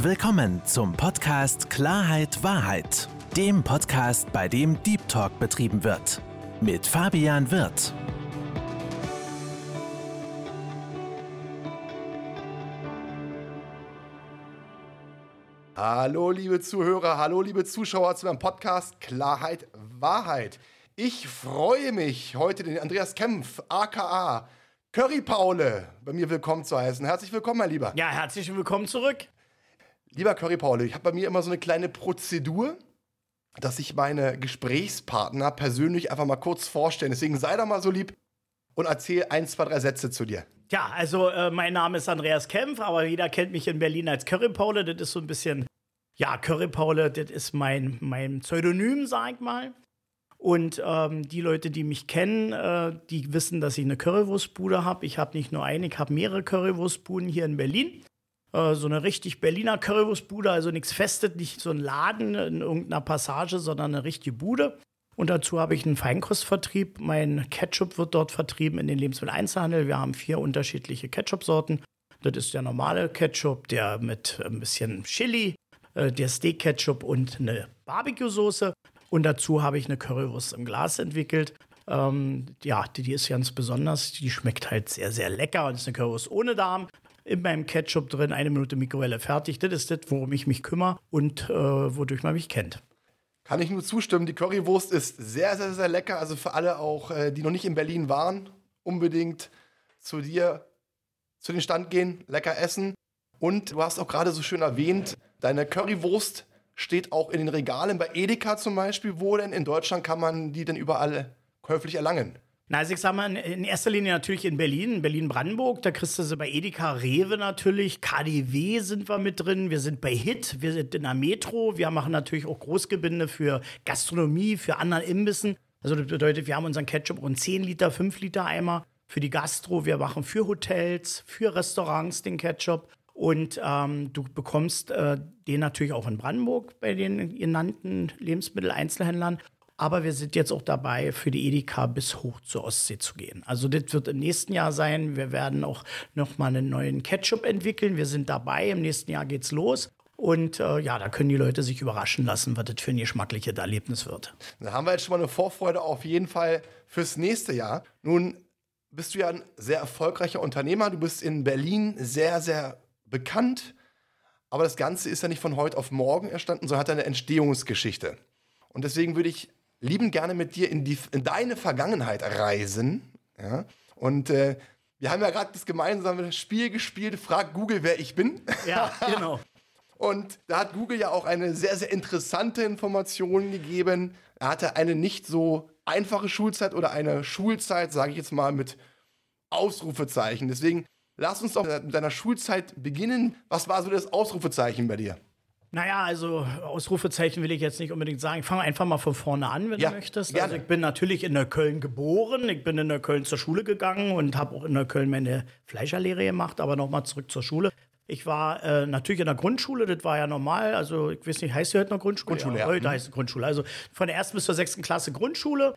Willkommen zum Podcast Klarheit Wahrheit, dem Podcast, bei dem Deep Talk betrieben wird. Mit Fabian Wirth. Hallo liebe Zuhörer, hallo liebe Zuschauer zu meinem Podcast Klarheit Wahrheit. Ich freue mich, heute den Andreas Kempf, aka Curry Paule, bei mir willkommen zu heißen. Herzlich willkommen, mein Lieber. Ja, herzlich willkommen zurück. Lieber Curry Paule, ich habe bei mir immer so eine kleine Prozedur, dass ich meine Gesprächspartner persönlich einfach mal kurz vorstelle. Deswegen sei doch mal so lieb und erzähl ein, zwei, drei Sätze zu dir. Ja, also äh, mein Name ist Andreas Kempf, aber jeder kennt mich in Berlin als Curry Paule. Das ist so ein bisschen, ja, Curry Paule, das ist mein, mein Pseudonym, sag ich mal. Und ähm, die Leute, die mich kennen, äh, die wissen, dass ich eine Currywurstbude habe. Ich habe nicht nur eine, ich habe mehrere Currywurstbuden hier in Berlin. Äh, so eine richtig Berliner Currywurstbude, also nichts Festes, nicht so ein Laden in irgendeiner Passage, sondern eine richtige Bude. Und dazu habe ich einen Feinkostvertrieb. Mein Ketchup wird dort vertrieben in den Lebensmitteleinzelhandel. Wir haben vier unterschiedliche Ketchup-Sorten. Das ist der normale Ketchup, der mit ein bisschen Chili, äh, der Steak-Ketchup und eine Barbecue-Soße. Und dazu habe ich eine Currywurst im Glas entwickelt. Ähm, ja, die, die, ist ganz besonders. Die schmeckt halt sehr, sehr lecker. Und ist eine Currywurst ohne Darm. In meinem Ketchup drin, eine Minute Mikrowelle fertig. Das ist das, worum ich mich kümmere und äh, wodurch man mich kennt. Kann ich nur zustimmen. Die Currywurst ist sehr, sehr, sehr lecker. Also für alle auch, äh, die noch nicht in Berlin waren, unbedingt zu dir zu den Stand gehen, lecker essen. Und du hast auch gerade so schön erwähnt, deine Currywurst steht auch in den Regalen bei Edeka zum Beispiel. Wo denn in Deutschland kann man die denn überall käuflich erlangen? Na, also ich sag mal, in erster Linie natürlich in Berlin, Berlin-Brandenburg. Da kriegst du sie bei Edeka, Rewe natürlich. KDW sind wir mit drin. Wir sind bei HIT. Wir sind in der Metro. Wir machen natürlich auch Großgebinde für Gastronomie, für anderen Imbissen. Also das bedeutet, wir haben unseren Ketchup und 10 Liter, 5 Liter Eimer für die Gastro. Wir machen für Hotels, für Restaurants den Ketchup. Und ähm, du bekommst äh, den natürlich auch in Brandenburg bei den genannten Lebensmitteleinzelhändlern. Aber wir sind jetzt auch dabei, für die Edeka bis hoch zur Ostsee zu gehen. Also das wird im nächsten Jahr sein. Wir werden auch noch mal einen neuen Ketchup entwickeln. Wir sind dabei. Im nächsten Jahr geht's los. Und äh, ja, da können die Leute sich überraschen lassen, was das für ein geschmackliches Erlebnis wird. Da haben wir jetzt schon mal eine Vorfreude auf jeden Fall fürs nächste Jahr. Nun bist du ja ein sehr erfolgreicher Unternehmer. Du bist in Berlin sehr, sehr bekannt. Aber das Ganze ist ja nicht von heute auf morgen entstanden, sondern hat eine Entstehungsgeschichte. Und deswegen würde ich liebend gerne mit dir in, die, in deine Vergangenheit reisen. Ja? Und äh, wir haben ja gerade das gemeinsame Spiel gespielt, Frag Google, wer ich bin. Ja, genau. Und da hat Google ja auch eine sehr, sehr interessante Information gegeben. Er hatte eine nicht so einfache Schulzeit oder eine Schulzeit, sage ich jetzt mal, mit Ausrufezeichen. Deswegen Lass uns doch mit deiner Schulzeit beginnen. Was war so das Ausrufezeichen bei dir? Naja, also Ausrufezeichen will ich jetzt nicht unbedingt sagen. Ich fange einfach mal von vorne an, wenn Ja, du möchtest. gerne. Also ich bin natürlich in Neukölln geboren. Ich bin in Neukölln zur Schule gegangen und habe auch in Neukölln meine Fleischerlehre gemacht. Aber nochmal zurück zur Schule. Ich war äh, natürlich in der Grundschule, das war ja normal. Also ich weiß nicht, heißt die heute noch Grundschule? Grundschule, ja. ja. Heute Mhm. heißt es Grundschule. Also von der ersten bis zur sechsten Klasse Grundschule.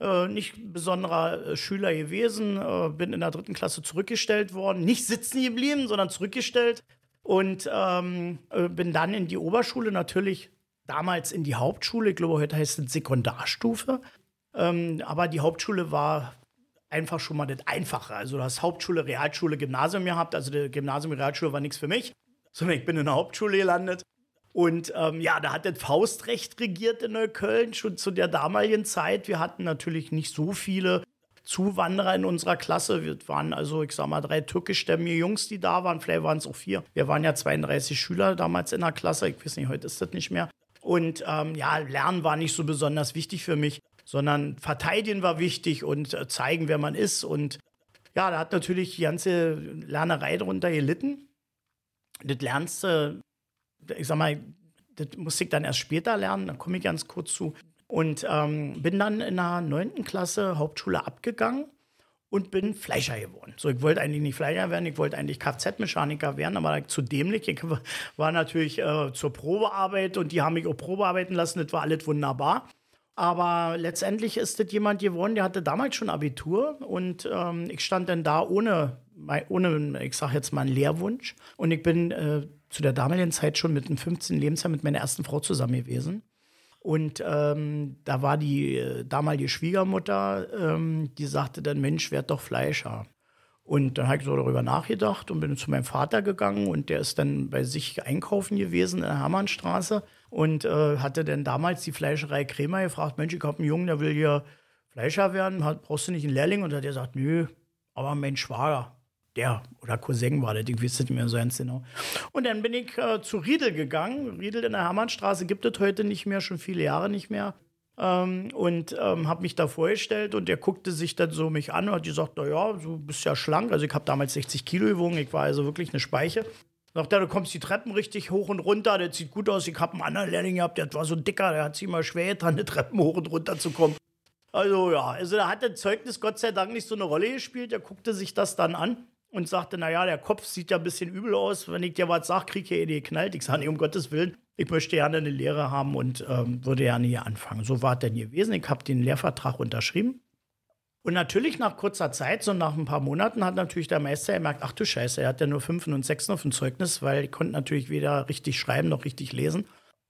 Äh, nicht besonderer äh, Schüler gewesen, äh, bin in der dritten Klasse zurückgestellt worden. Nicht sitzen geblieben, sondern zurückgestellt. Und ähm, äh, bin dann in die Oberschule, natürlich damals in die Hauptschule. Ich glaube, heute heißt es Sekundarstufe. Ähm, aber die Hauptschule war einfach schon mal das Einfache. Also du hast Hauptschule, Realschule, Gymnasium gehabt. Also die Gymnasium, Realschule war nichts für mich, sondern ich bin in der Hauptschule gelandet. Und ähm, ja, da hat das Faustrecht regiert in Neukölln schon zu der damaligen Zeit. Wir hatten natürlich nicht so viele Zuwanderer in unserer Klasse. Wir waren also, ich sag mal, drei türkischstämmige Jungs, die da waren. Vielleicht waren es auch vier. Wir waren ja 32 Schüler damals in der Klasse. Ich weiß nicht, heute ist das nicht mehr. Und ähm, ja, Lernen war nicht so besonders wichtig für mich, sondern Verteidigen war wichtig und äh, zeigen, wer man ist. Und ja, da hat natürlich die ganze Lernerei darunter gelitten. Das lernst du ich sag mal, das musste ich dann erst später lernen, da komme ich ganz kurz zu. Und ähm, bin dann in der neunten Klasse Hauptschule abgegangen und bin Fleischer geworden. So, ich wollte eigentlich nicht Fleischer werden, ich wollte eigentlich Kfz-Mechaniker werden, aber zu dämlich. Ich war natürlich äh, zur Probearbeit und die haben mich auch Probearbeiten lassen, das war alles wunderbar. Aber letztendlich ist das jemand geworden, der hatte damals schon Abitur und ähm, ich stand dann da ohne ohne, ich sage jetzt mal, einen Lehrwunsch. Und ich bin äh, zu der damaligen Zeit schon mit einem 15. Lebensjahr mit meiner ersten Frau zusammen gewesen. Und ähm, da war die äh, damalige Schwiegermutter, ähm, die sagte dann, Mensch, werd doch Fleischer. Und dann habe ich so darüber nachgedacht und bin zu meinem Vater gegangen und der ist dann bei sich einkaufen gewesen in der Hermannstraße und äh, hatte dann damals die Fleischerei Krämer gefragt, Mensch, ich habe einen Jungen, der will hier Fleischer werden, brauchst du nicht einen Lehrling? Und hat er gesagt, nö, aber mein Schwager, der oder Cousin war der, ich weiß nicht mehr so ganz genau. Und dann bin ich äh, zu Riedel gegangen. Riedel in der Hermannstraße gibt es heute nicht mehr, schon viele Jahre nicht mehr. Ähm, und ähm, habe mich da vorgestellt und der guckte sich dann so mich an und hat gesagt, na ja, du bist ja schlank. Also ich habe damals 60 Kilo gewogen, ich war also wirklich eine Speiche. Sagt er, du kommst die Treppen richtig hoch und runter, das sieht gut aus. Ich habe einen anderen Lehrling gehabt, der war so dicker, der hat sich immer schwer getan, die Treppen hoch und runter zu kommen. Also ja, also da hat das Zeugnis Gott sei Dank nicht so eine Rolle gespielt. Er guckte sich das dann an und sagte, naja, der Kopf sieht ja ein bisschen übel aus. Wenn ich dir was sage, krieg ich ja eh geknallt. Ich sage, nee, um Gottes Willen, ich möchte gerne eine Lehre haben und ähm, würde gerne hier anfangen. So war es denn gewesen. Ich habe den Lehrvertrag unterschrieben. Und natürlich nach kurzer Zeit, so nach ein paar Monaten, hat natürlich der Meister gemerkt, ach du Scheiße, er hat ja nur Fünfen und Sechsen auf dem Zeugnis, weil ich konnte natürlich weder richtig schreiben noch richtig lesen.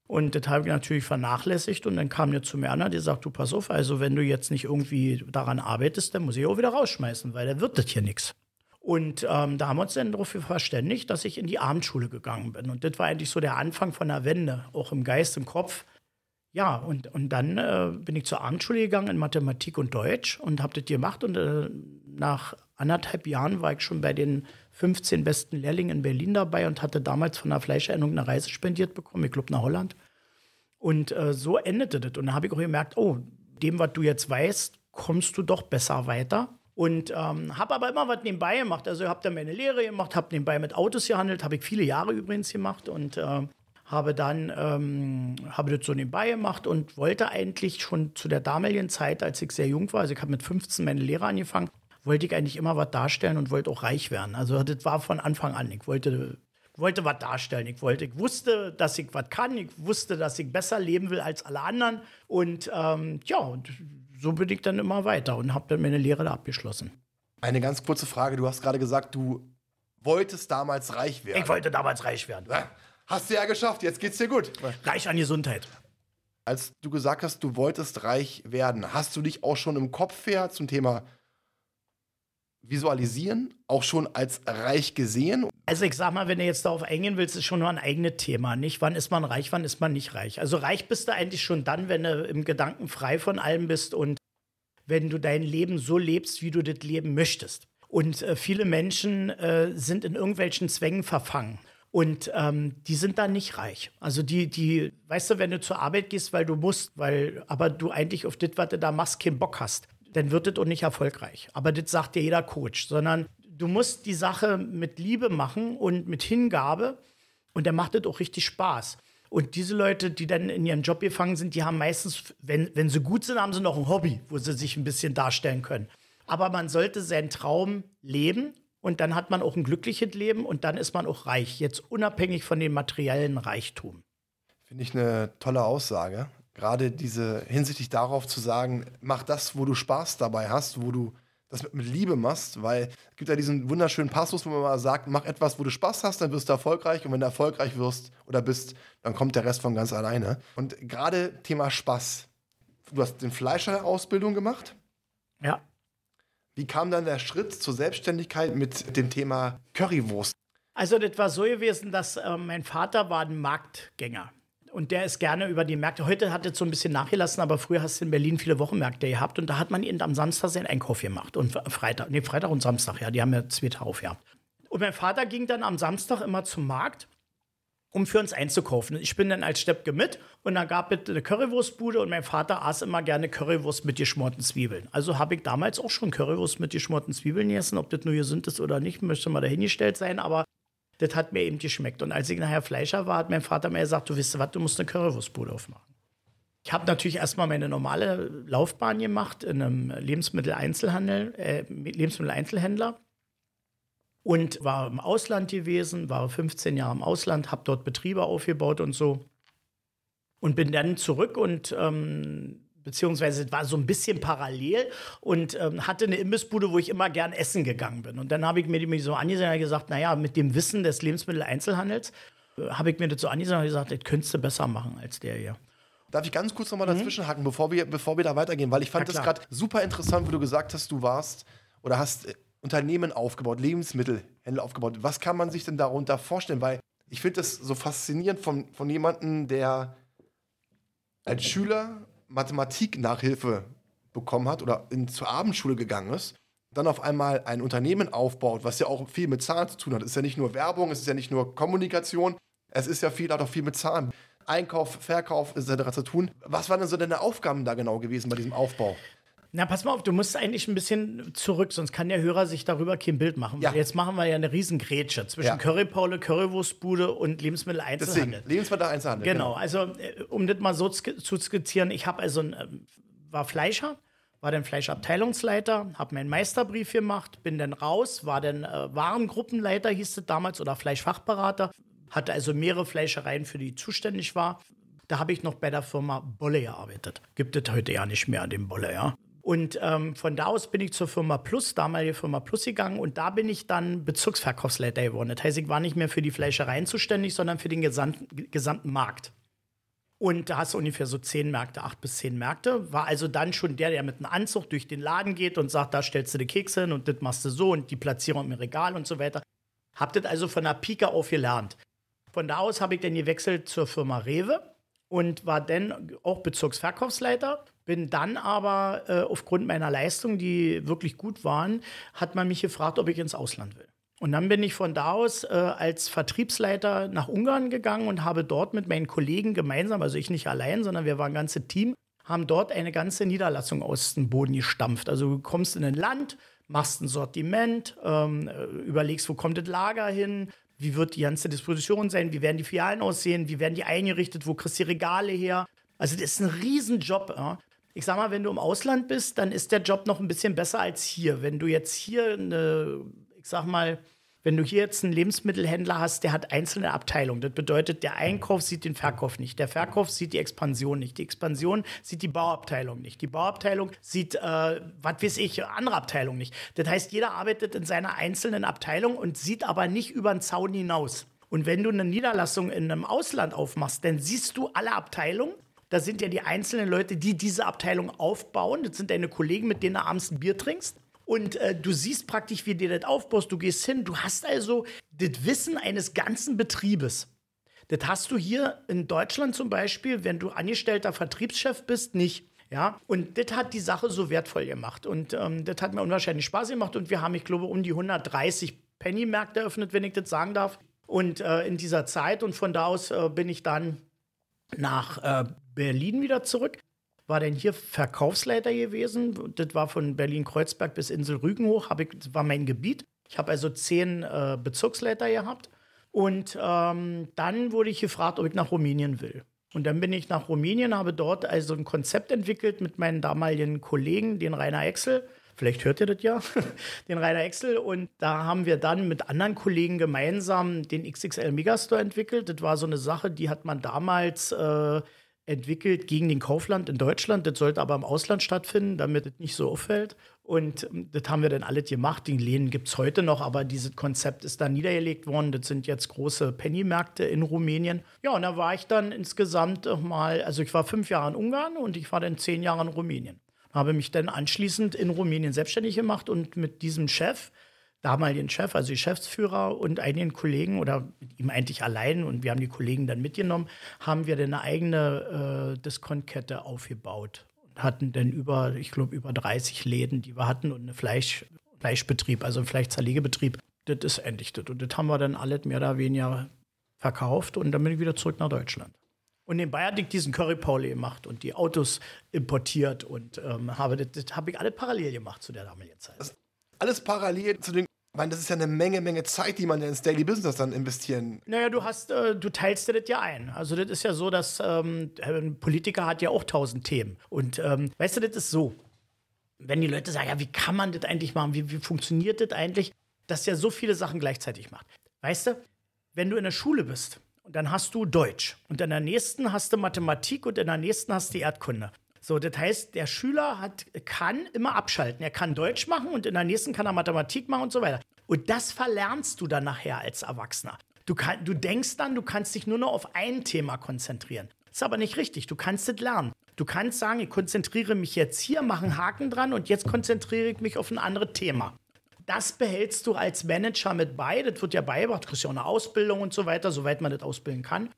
Und das habe ich natürlich vernachlässigt. Und dann kam der zu mir an, die sagt, du pass auf, also wenn du jetzt nicht irgendwie daran arbeitest, dann muss ich auch wieder rausschmeißen, weil dann wird das hier nichts. Und ähm, da haben wir uns dann darauf verständigt, dass ich in die Abendschule gegangen bin. Und das war eigentlich so der Anfang von der Wende, auch im Geist, im Kopf. Ja, und, und dann äh, bin ich zur Abendschule gegangen in Mathematik und Deutsch und habe das gemacht. Und äh, nach anderthalb Jahren war ich schon bei den 15 besten Lehrlingen in Berlin dabei und hatte damals von der Fleischerinnung eine Reise spendiert bekommen, ich glaube nach Holland. Und äh, so endete das. Und da habe ich auch gemerkt, oh, dem, was du jetzt weißt, kommst du doch besser weiter. Und ähm, habe aber immer was nebenbei gemacht. Also habe dann meine Lehre gemacht, habe nebenbei mit Autos gehandelt, habe ich viele Jahre übrigens gemacht und äh, habe dann ähm, habe das so nebenbei gemacht und wollte eigentlich schon zu der damaligen Zeit, als ich sehr jung war, also ich habe mit 15 meine Lehre angefangen, wollte ich eigentlich immer was darstellen und wollte auch reich werden. Also das war von Anfang an. Ich wollte wollte was darstellen. Ich wollte, ich wusste, dass ich was kann. Ich wusste, dass ich besser leben will als alle anderen. Und ähm, ja, und so bin ich dann immer weiter und habe dann meine Lehre da abgeschlossen. Eine ganz kurze Frage. Du hast gerade gesagt, du wolltest damals reich werden. Ich wollte damals reich werden. Hast du ja geschafft, jetzt geht's dir gut. Reich an Gesundheit. Als du gesagt hast, du wolltest reich werden, hast du dich auch schon im Kopf her zum Thema visualisieren, auch schon als reich gesehen? Also ich sag mal, wenn du jetzt darauf eingehen willst, ist schon nur ein eigenes Thema, nicht? Wann ist man reich, wann ist man nicht reich? Also reich bist du eigentlich schon dann, wenn du im Gedanken frei von allem bist und wenn du dein Leben so lebst, wie du das leben möchtest. Und äh, viele Menschen äh, sind in irgendwelchen Zwängen verfangen. Und ähm, die sind dann nicht reich. Also die, die, weißt du, wenn du zur Arbeit gehst, weil du musst, weil, aber du eigentlich auf das, was du da machst, keinen Bock hast, dann wird das auch nicht erfolgreich. Aber das sagt dir jeder Coach, sondern du musst die Sache mit Liebe machen und mit Hingabe und der macht das auch richtig Spaß. Und diese Leute, die dann in ihrem Job gefangen sind, die haben meistens, wenn, wenn sie gut sind, haben sie noch ein Hobby, wo sie sich ein bisschen darstellen können. Aber man sollte seinen Traum leben und dann hat man auch ein glückliches Leben und dann ist man auch reich, jetzt unabhängig von dem materiellen Reichtum. Finde ich eine tolle Aussage gerade diese hinsichtlich darauf zu sagen, mach das, wo du Spaß dabei hast, wo du das mit, mit Liebe machst, weil es gibt ja diesen wunderschönen Passus, wo man mal sagt, mach etwas, wo du Spaß hast, dann wirst du erfolgreich und wenn du erfolgreich wirst oder bist, dann kommt der Rest von ganz alleine. Und gerade Thema Spaß. Du hast den Fleischer-Ausbildung gemacht. Ja. Wie kam dann der Schritt zur Selbstständigkeit mit dem Thema Currywurst? Also das war so gewesen, dass äh, mein Vater war ein Marktgänger und der ist gerne über die Märkte. Heute hat es so ein bisschen nachgelassen, aber früher hast du in Berlin viele Wochenmärkte gehabt und da hat man eben am Samstag seinen Einkauf gemacht und Freitag, nee, Freitag und Samstag, ja, die haben ja zwei Tage aufgehabt. Und mein Vater ging dann am Samstag immer zum Markt, um für uns einzukaufen. Ich bin dann als Steppke mit und dann gab es eine Currywurstbude und mein Vater aß immer gerne Currywurst mit geschmorten Zwiebeln. Also habe ich damals auch schon Currywurst mit geschmorten Zwiebeln gegessen. Ob das nur gesund ist oder nicht, möchte mal dahingestellt sein, aber das hat mir eben geschmeckt. Und als ich nachher Fleischer war, hat mein Vater mir gesagt, du weißt was, du musst eine Currywurstbude aufmachen. Ich habe natürlich erstmal meine normale Laufbahn gemacht in einem Lebensmitteleinzelhandel, äh, Lebensmitteleinzelhändler und war im Ausland gewesen, war 15 Jahre im Ausland, habe dort Betriebe aufgebaut und so und bin dann zurück und ähm, beziehungsweise war so ein bisschen parallel und ähm, hatte eine Imbissbude, wo ich immer gern essen gegangen bin. Und dann habe ich mir die so angesehen und gesagt, naja, mit dem Wissen des Lebensmitteleinzelhandels äh, habe ich mir das so angesehen und gesagt, das könntest du besser machen als der hier. Darf ich ganz kurz nochmal dazwischen hacken, bevor wir, bevor wir da weitergehen? Weil ich fand Na das gerade super interessant, wo du gesagt hast, du warst oder hast äh, Unternehmen aufgebaut, Lebensmittelhändler aufgebaut. Was kann man sich denn darunter vorstellen? Weil ich finde das so faszinierend von, von jemandem, der als Schüler Mathematik-Nachhilfe bekommen hat oder in, zur Abendschule gegangen ist, dann auf einmal ein Unternehmen aufbaut, was ja auch viel mit Zahlen zu tun hat. Es ist ja nicht nur Werbung, es ist ja nicht nur Kommunikation, es ist ja viel, hat auch viel mit Zahlen. Einkauf, Verkauf etc. zu tun. Was waren denn so deine Aufgaben da genau gewesen bei diesem Aufbau? Na, pass mal auf, du musst eigentlich ein bisschen zurück, sonst kann der Hörer sich darüber kein Bild machen. Ja. Jetzt machen wir ja eine riesen Grätsche zwischen Ja. Currypaule, Currywurstbude und Deswegen, Lebensmitteleinzelhandel. Lebensmitteleinzelhandel. Genau, also äh, um das mal so zu skizzieren, ich habe also ein, ähm, war Fleischer, war dann Fleischabteilungsleiter, habe meinen Meisterbrief gemacht, bin dann raus, war dann äh, Warengruppenleiter, hieß es damals, oder Fleischfachberater, hatte also mehrere Fleischereien, für die ich zuständig war. Da habe ich noch bei der Firma Bolle gearbeitet. Gibt es heute ja nicht mehr, den Bolle, ja. Und ähm, von da aus bin ich zur Firma Plus, damalige Firma Plus gegangen und da bin ich dann Bezirksverkaufsleiter geworden. Das heißt, ich war nicht mehr für die Fleischereien zuständig, sondern für den gesamten, gesamten Markt. Und da hast du ungefähr so zehn Märkte, acht bis zehn Märkte. War also dann schon der, der mit einem Anzug durch den Laden geht und sagt, da stellst du die Kekse hin und das machst du so und die Platzierung im Regal und so weiter. Hab das also von der Pike auf gelernt. Von da aus habe ich dann gewechselt zur Firma Rewe und war dann auch Bezirksverkaufsleiter. Bin dann aber äh, aufgrund meiner Leistungen, die wirklich gut waren, hat man mich gefragt, ob ich ins Ausland will. Und dann bin ich von da aus äh, als Vertriebsleiter nach Ungarn gegangen und habe dort mit meinen Kollegen gemeinsam, also ich nicht allein, sondern wir waren ein ganzes Team, haben dort eine ganze Niederlassung aus dem Boden gestampft. Also du kommst in ein Land, machst ein Sortiment, ähm, äh, überlegst, wo kommt das Lager hin, wie wird die ganze Disposition sein, wie werden die Filialen aussehen, wie werden die eingerichtet, wo kriegst du die Regale her. Also das ist ein Riesenjob. Ja. Ich sag mal, wenn du im Ausland bist, dann ist der Job noch ein bisschen besser als hier. Wenn du jetzt hier eine, ich sag mal, wenn du hier jetzt einen Lebensmittelhändler hast, der hat einzelne Abteilungen. Das bedeutet, der Einkauf sieht den Verkauf nicht. Der Verkauf sieht die Expansion nicht. Die Expansion sieht die Bauabteilung nicht. Die Bauabteilung sieht, äh, was weiß ich, andere Abteilung nicht. Das heißt, jeder arbeitet in seiner einzelnen Abteilung und sieht aber nicht über den Zaun hinaus. Und wenn du eine Niederlassung in einem Ausland aufmachst, dann siehst du alle Abteilungen. Da sind ja die einzelnen Leute, die diese Abteilung aufbauen. Das sind deine Kollegen, mit denen du abends ein Bier trinkst. Und äh, du siehst praktisch, wie dir das aufbaust. Du gehst hin. Du hast also das Wissen eines ganzen Betriebes. Das hast du hier in Deutschland zum Beispiel, wenn du angestellter Vertriebschef bist, nicht. Ja, und das hat die Sache so wertvoll gemacht. Und ähm, das hat mir unwahrscheinlich Spaß gemacht. Und wir haben, ich glaube, um die 130 Penny-Märkte eröffnet, wenn ich das sagen darf. Und äh, in dieser Zeit und von da aus äh, bin ich dann nach äh, Berlin wieder zurück. War dann hier Verkaufsleiter gewesen. Das war von Berlin-Kreuzberg bis Insel Rügen hoch. Hab ich, das war mein Gebiet. Ich habe also zehn äh, Bezirksleiter gehabt. Und ähm, dann wurde ich gefragt, ob ich nach Rumänien will. Und dann bin ich nach Rumänien, habe dort also ein Konzept entwickelt mit meinen damaligen Kollegen, den Rainer Exel. Vielleicht hört ihr das ja, den Rainer Exel. Und da haben wir dann mit anderen Kollegen gemeinsam den XXL Megastore entwickelt. Das war so eine Sache, die hat man damals äh, entwickelt gegen den Kaufland in Deutschland. Das sollte aber im Ausland stattfinden, damit es nicht so auffällt. Und ähm, das haben wir dann alles gemacht. Die Läden gibt es heute noch, aber dieses Konzept ist dann niedergelegt worden. Das sind jetzt große Penny-Märkte in Rumänien. Ja, und da war ich dann insgesamt mal, also ich war fünf Jahre in Ungarn und ich war dann zehn Jahre in Rumänien. Habe mich dann anschließend in Rumänien selbstständig gemacht und mit diesem Chef, damaligen Chef, also Geschäftsführer und einigen Kollegen oder ihm eigentlich allein und wir haben die Kollegen dann mitgenommen, haben wir dann eine eigene äh, Diskontkette aufgebaut und hatten dann über, ich glaube, über 30 Läden, die wir hatten und einen Fleisch, Fleischbetrieb, also einen Fleischzerlegebetrieb. Das ist endlich das. Und das haben wir dann alles mehr oder weniger verkauft und dann bin ich wieder zurück nach Deutschland. Und nebenbei hatte ich diesen Curry Pauli gemacht und die Autos importiert und ähm, habe das, das habe ich alle parallel gemacht zu der damaligen Zeit. Alles parallel zu den. Ich meine, das ist ja eine Menge, Menge Zeit, die man ins Daily Business dann investieren. Naja, du hast, äh, du teilst dir das ja ein. Also das ist ja so, dass ähm, ein Politiker hat ja auch tausend Themen. Und ähm, weißt du, das ist so. Wenn die Leute sagen, ja, wie kann man das eigentlich machen? Wie, wie funktioniert das eigentlich? Dass ja so viele Sachen gleichzeitig macht. Weißt du, wenn du in der Schule bist und dann hast du Deutsch und in der nächsten hast du Mathematik und in der nächsten hast du Erdkunde. So, das heißt, der Schüler hat, kann immer abschalten. Er kann Deutsch machen und in der nächsten kann er Mathematik machen und so weiter. Und das verlernst du dann nachher als Erwachsener. Du, kann, du denkst dann, du kannst dich nur noch auf ein Thema konzentrieren. Das ist aber nicht richtig. Du kannst es lernen. Du kannst sagen, ich konzentriere mich jetzt hier, mache einen Haken dran und jetzt konzentriere ich mich auf ein anderes Thema. Das behältst du als Manager mit bei. Das wird ja beigebracht. Du kriegst ja auch eine Ausbildung und so weiter, soweit man das ausbilden kann.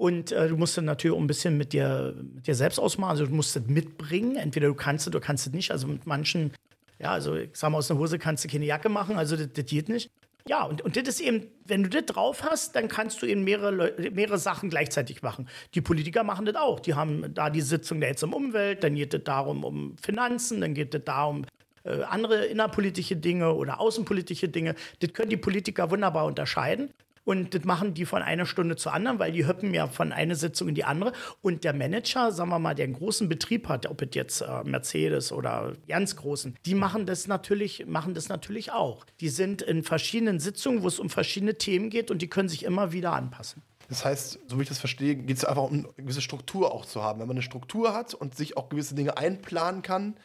Und äh, du musst dann natürlich auch ein bisschen mit dir, mit dir selbst ausmachen. Also du musst das mitbringen. Entweder du kannst es oder kannst es nicht. Also mit manchen, ja, also ich sag mal, aus einer Hose kannst du keine Jacke machen. Also das, das geht nicht. Ja, und, und das ist eben, wenn du das drauf hast, dann kannst du eben mehrere, mehrere Sachen gleichzeitig machen. Die Politiker machen das auch. Die haben da die Sitzung der jetzt um Umwelt, dann geht es darum um Finanzen, dann geht es darum äh, andere innerpolitische Dinge oder außenpolitische Dinge. Das können die Politiker wunderbar unterscheiden. Und das machen die von einer Stunde zur anderen, weil die hüppen ja von einer Sitzung in die andere. Und der Manager, sagen wir mal, der einen großen Betrieb hat, ob es jetzt äh, Mercedes oder ganz großen, die machen das natürlich, machen das natürlich auch. Die sind in verschiedenen Sitzungen, wo es um verschiedene Themen geht und die können sich immer wieder anpassen. Das heißt, so wie ich das verstehe, geht es einfach um eine gewisse Struktur auch zu haben. Wenn man eine Struktur hat und sich auch gewisse Dinge einplanen kann,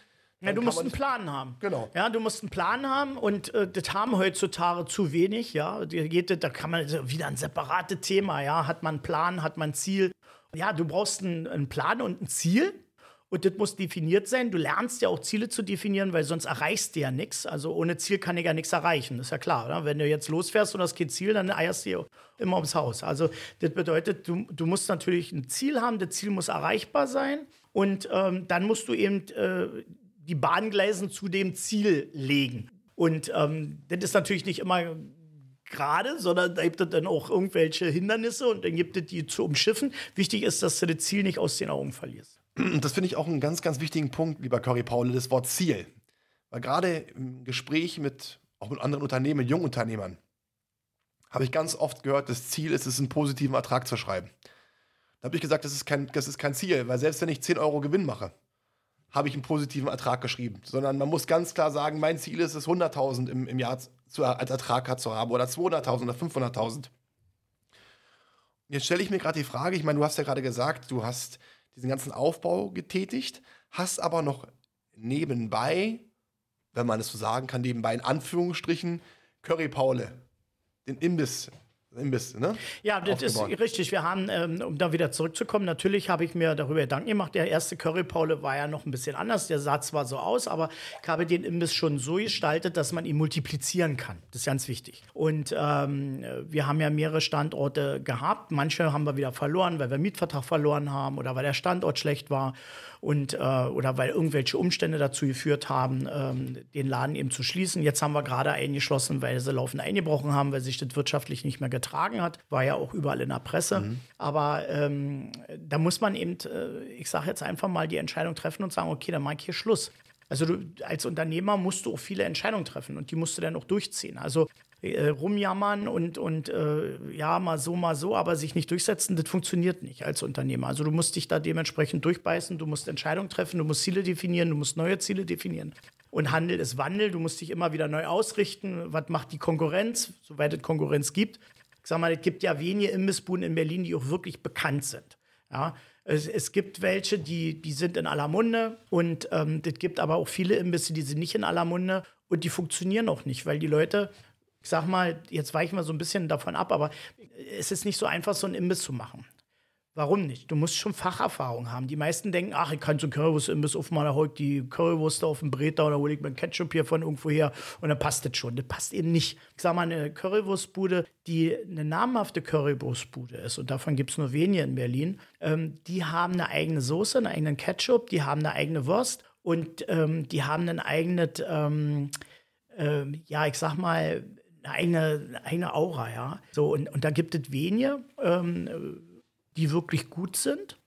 ja, du musst einen Plan haben. Genau. Ja, du musst einen Plan haben und äh, das haben heutzutage zu wenig. Ja, da, geht, da kann man wieder ein separates Thema. Ja, hat man einen Plan, hat man ein Ziel. Ja, du brauchst einen, einen Plan und ein Ziel. Und das muss definiert sein. Du lernst ja auch Ziele zu definieren, weil sonst erreichst du ja nichts. Also ohne Ziel kann ich ja nichts erreichen. Das ist ja klar. Oder? Wenn du jetzt losfährst und hast kein Ziel, dann eierst du immer ums Haus. Also das bedeutet, du, du musst natürlich ein Ziel haben. Das Ziel muss erreichbar sein. Und ähm, dann musst du eben äh, die Bahngleisen zu dem Ziel legen. Und ähm, das ist natürlich nicht immer gerade, sondern da gibt es dann auch irgendwelche Hindernisse und dann gibt es die zu umschiffen. Wichtig ist, dass du das Ziel nicht aus den Augen verlierst. Das finde ich auch einen ganz, ganz wichtigen Punkt, lieber Curry Paul, das Wort Ziel. Weil gerade im Gespräch mit, auch mit anderen Unternehmen, Jungunternehmern, habe ich ganz oft gehört, das Ziel ist es, einen positiven Ertrag zu schreiben. Da habe ich gesagt, das ist, kein, das ist kein Ziel, weil selbst wenn ich 10 Euro Gewinn mache, habe ich einen positiven Ertrag geschrieben, sondern man muss ganz klar sagen, mein Ziel ist es, 100.000 im, im Jahr zu, als Ertrag zu haben oder 200.000 oder 500.000. Jetzt stelle ich mir gerade die Frage, ich meine, du hast ja gerade gesagt, du hast diesen ganzen Aufbau getätigt, hast aber noch nebenbei, wenn man es so sagen kann, nebenbei in Anführungsstrichen, Curry Paule, den Imbiss Imbiss, ne? Ja, das Aufgebaut. ist richtig. Wir haben, ähm, um da wieder zurückzukommen, natürlich habe ich mir darüber Gedanken gemacht. Der erste Curry-Paule war ja noch ein bisschen anders. Der sah zwar so aus, aber ich habe den Imbiss schon so gestaltet, dass man ihn multiplizieren kann. Das ist ganz wichtig. Und ähm, wir haben ja mehrere Standorte gehabt. Manche haben wir wieder verloren, weil wir Mietvertrag verloren haben oder weil der Standort schlecht war und äh, oder weil irgendwelche Umstände dazu geführt haben, ähm, den Laden eben zu schließen. Jetzt haben wir gerade eingeschlossen, weil sie laufend eingebrochen haben, weil sich das wirtschaftlich nicht mehr getragen hat. War ja auch überall in der Presse. Mhm. Aber ähm, da muss man eben, äh, ich sage jetzt einfach mal, die Entscheidung treffen und sagen, okay, dann mache ich hier Schluss. Also du, als Unternehmer musst du auch viele Entscheidungen treffen und die musst du dann auch durchziehen. Also äh, rumjammern und, und äh, ja, mal so, mal so, aber sich nicht durchsetzen, das funktioniert nicht als Unternehmer. Also du musst dich da dementsprechend durchbeißen, du musst Entscheidungen treffen, du musst Ziele definieren, du musst neue Ziele definieren. Und Handel ist Wandel, du musst dich immer wieder neu ausrichten. Was macht die Konkurrenz, soweit es Konkurrenz gibt? Ich sag mal, es gibt ja wenige Imbissbuden in Berlin, die auch wirklich bekannt sind. Ja, es, es, gibt welche, die, die sind in aller Munde und ähm, es gibt aber auch viele Imbisse, die sind nicht in aller Munde und die funktionieren auch nicht, weil die Leute ich sag mal, jetzt weichen wir so ein bisschen davon ab, aber es ist nicht so einfach, so einen Imbiss zu machen. Warum nicht? Du musst schon Facherfahrung haben. Die meisten denken, ach, ich kann so einen Currywurst-Imbiss aufmachen, da hol ich die Currywurst auf den Breta oder hole ich mir Ketchup hier von irgendwo her und dann passt das schon. Das passt eben nicht. Ich sag mal, eine Currywurstbude, die eine namhafte Currywurstbude ist, und davon gibt es nur wenige in Berlin, ähm, die haben eine eigene Soße, einen eigenen Ketchup, die haben eine eigene Wurst und ähm, die haben ein eigenes, ähm, ähm, ja, ich sag mal, eine, eine Aura, ja. So, und, und da gibt es wenige, ähm, die wirklich gut sind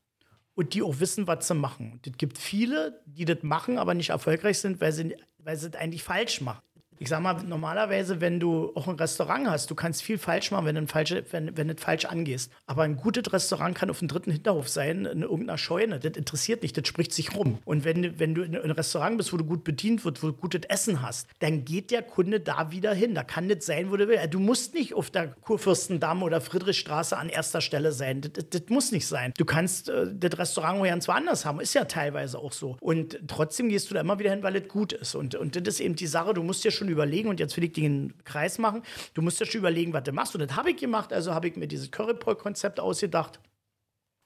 und die auch wissen, was sie machen. Und es gibt viele, die das machen, aber nicht erfolgreich sind, weil sie, weil sie es eigentlich falsch machen. Ich sag mal, normalerweise, wenn du auch ein Restaurant hast, du kannst viel falsch machen, wenn du, falsche, wenn, wenn du falsch angehst. Aber ein gutes Restaurant kann auf dem dritten Hinterhof sein, in irgendeiner Scheune. Das interessiert nicht, das spricht sich rum. Und wenn, wenn du in einem Restaurant bist, wo du gut bedient wird, wo du gutes Essen hast, dann geht der Kunde da wieder hin. Da kann das sein, wo du willst. Du musst nicht auf der Kurfürstendamm oder Friedrichstraße an erster Stelle sein. Das, das, das muss nicht sein. Du kannst äh, das Restaurant ganz woanders haben. Ist ja teilweise auch so. Und trotzdem gehst du da immer wieder hin, weil es gut ist. Und, und das ist eben die Sache, du musst dir schon überlegen, und jetzt will ich den Kreis machen, du musst dir schon überlegen, was du machst. Und das habe ich gemacht, also habe ich mir dieses Currypol-Konzept ausgedacht.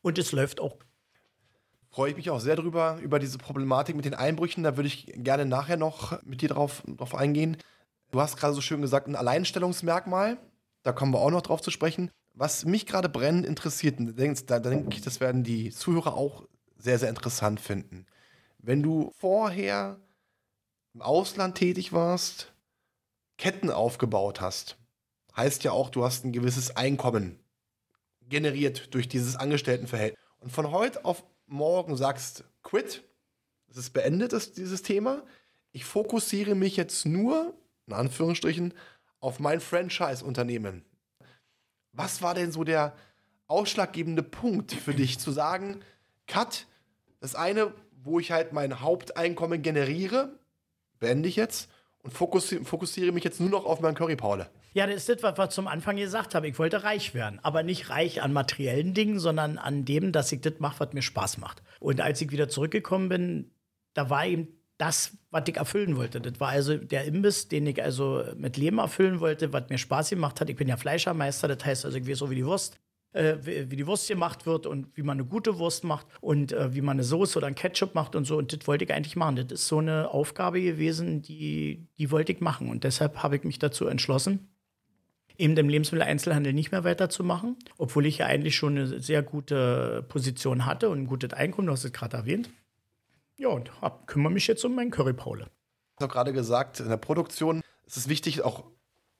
Und es läuft auch. Freue ich mich auch sehr drüber, über diese Problematik mit den Einbrüchen. Da würde ich gerne nachher noch mit dir drauf, drauf eingehen. Du hast gerade so schön gesagt, ein Alleinstellungsmerkmal. Da kommen wir auch noch drauf zu sprechen. Was mich gerade brennend interessiert, da denke ich, das werden die Zuhörer auch sehr, sehr interessant finden. Wenn du vorher im Ausland tätig warst, Ketten aufgebaut hast, heißt ja auch, du hast ein gewisses Einkommen generiert durch dieses Angestelltenverhältnis. Und von heute auf morgen sagst, quit, es ist beendet, das, dieses Thema. Ich fokussiere mich jetzt nur, in Anführungsstrichen, auf mein Franchise-Unternehmen. Was war denn so der ausschlaggebende Punkt für dich, zu sagen, Cut, das eine, wo ich halt mein Haupteinkommen generiere, beende ich jetzt und fokussiere, fokussiere mich jetzt nur noch auf meinen Currypaule. Ja, das ist das, was ich zum Anfang gesagt habe. Ich wollte reich werden. Aber nicht reich an materiellen Dingen, sondern an dem, dass ich das mache, was mir Spaß macht. Und als ich wieder zurückgekommen bin, da war eben das, was ich erfüllen wollte. Das war also der Imbiss, den ich also mit Leben erfüllen wollte, was mir Spaß gemacht hat. Ich bin ja Fleischermeister, das heißt also, ich weiß so wie die Wurst äh, wie die Wurst gemacht wird und wie man eine gute Wurst macht und äh, wie man eine Soße oder ein Ketchup macht und so. Und das wollte ich eigentlich machen. Das ist so eine Aufgabe gewesen, die, die wollte ich machen. Und deshalb habe ich mich dazu entschlossen, eben im Lebensmitteleinzelhandel nicht mehr weiterzumachen, obwohl ich ja eigentlich schon eine sehr gute Position hatte und ein gutes Einkommen, du hast es gerade erwähnt. Ja, und hab, kümmere mich jetzt um meinen Currypaule. Du hast gerade gesagt, in der Produktion ist es wichtig, auch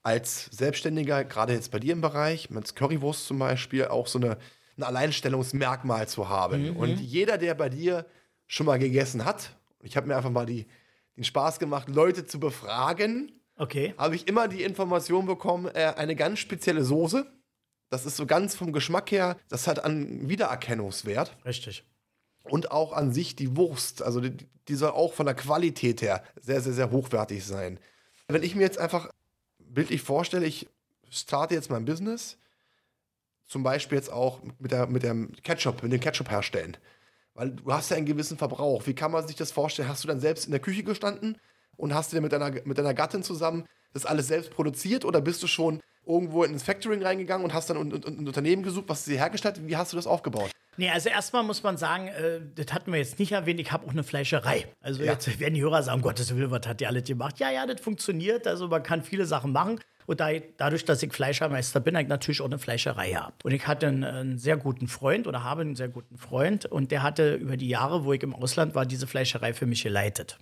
als Selbstständiger, gerade jetzt bei dir im Bereich, mit Currywurst zum Beispiel, auch so eine, ein Alleinstellungsmerkmal zu haben. Mhm. Und jeder, der bei dir schon mal gegessen hat, ich habe mir einfach mal die, den Spaß gemacht, Leute zu befragen, okay. habe ich immer die Information bekommen, äh, eine ganz spezielle Soße. Das ist so ganz vom Geschmack her, das hat einen Wiedererkennungswert. Richtig. Und auch an sich die Wurst, also die, die soll auch von der Qualität her sehr, sehr, sehr hochwertig sein. Wenn ich mir jetzt einfach bildlich vorstelle, ich starte jetzt mein Business, zum Beispiel jetzt auch mit, der, mit dem Ketchup, mit dem Ketchup herstellen. Weil du hast ja einen gewissen Verbrauch. Wie kann man sich das vorstellen? Hast du dann selbst in der Küche gestanden und hast du dir mit deiner, mit deiner Gattin zusammen das alles selbst produziert oder bist du schon irgendwo ins Factoring reingegangen und hast dann ein, ein, ein Unternehmen gesucht, was sie hergestellt hat? Wie hast du das aufgebaut? Nee, also erstmal muss man sagen, äh, das hatten wir jetzt nicht erwähnt, ich habe auch eine Fleischerei. Also ja. jetzt werden die Hörer sagen, um Gottes Willen, was hat die alles gemacht? Ja, ja, das funktioniert, also man kann viele Sachen machen. Und da, dadurch, dass ich Fleischermeister bin, habe ich natürlich auch eine Fleischerei gehabt. Und ich hatte einen, einen, sehr guten Freund oder habe einen sehr guten Freund und der hatte über die Jahre, wo ich im Ausland war, diese Fleischerei für mich geleitet.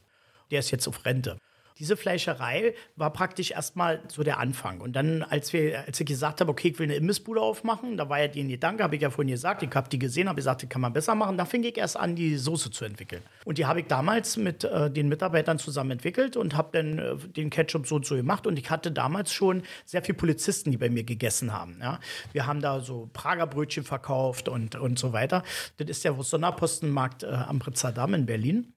Der ist jetzt auf Rente diese Fleischerei war praktisch erstmal so der Anfang. Und dann, als, wir, als ich gesagt habe, okay, ich will eine Imbissbude aufmachen, da war ja die Gedanke, habe ich ja vorhin gesagt, ich habe die gesehen, habe gesagt, die kann man besser machen. Da fing ich erst an, die Soße zu entwickeln. Und die habe ich damals mit äh, den Mitarbeitern zusammen entwickelt und habe dann äh, den Ketchup so und so gemacht. Und ich hatte damals schon sehr viele Polizisten, die bei mir gegessen haben. Ja. Wir haben da so Prager Brötchen verkauft und, und so weiter. Das ist der Sonderpostenmarkt äh, am Pritzer Damm in Berlin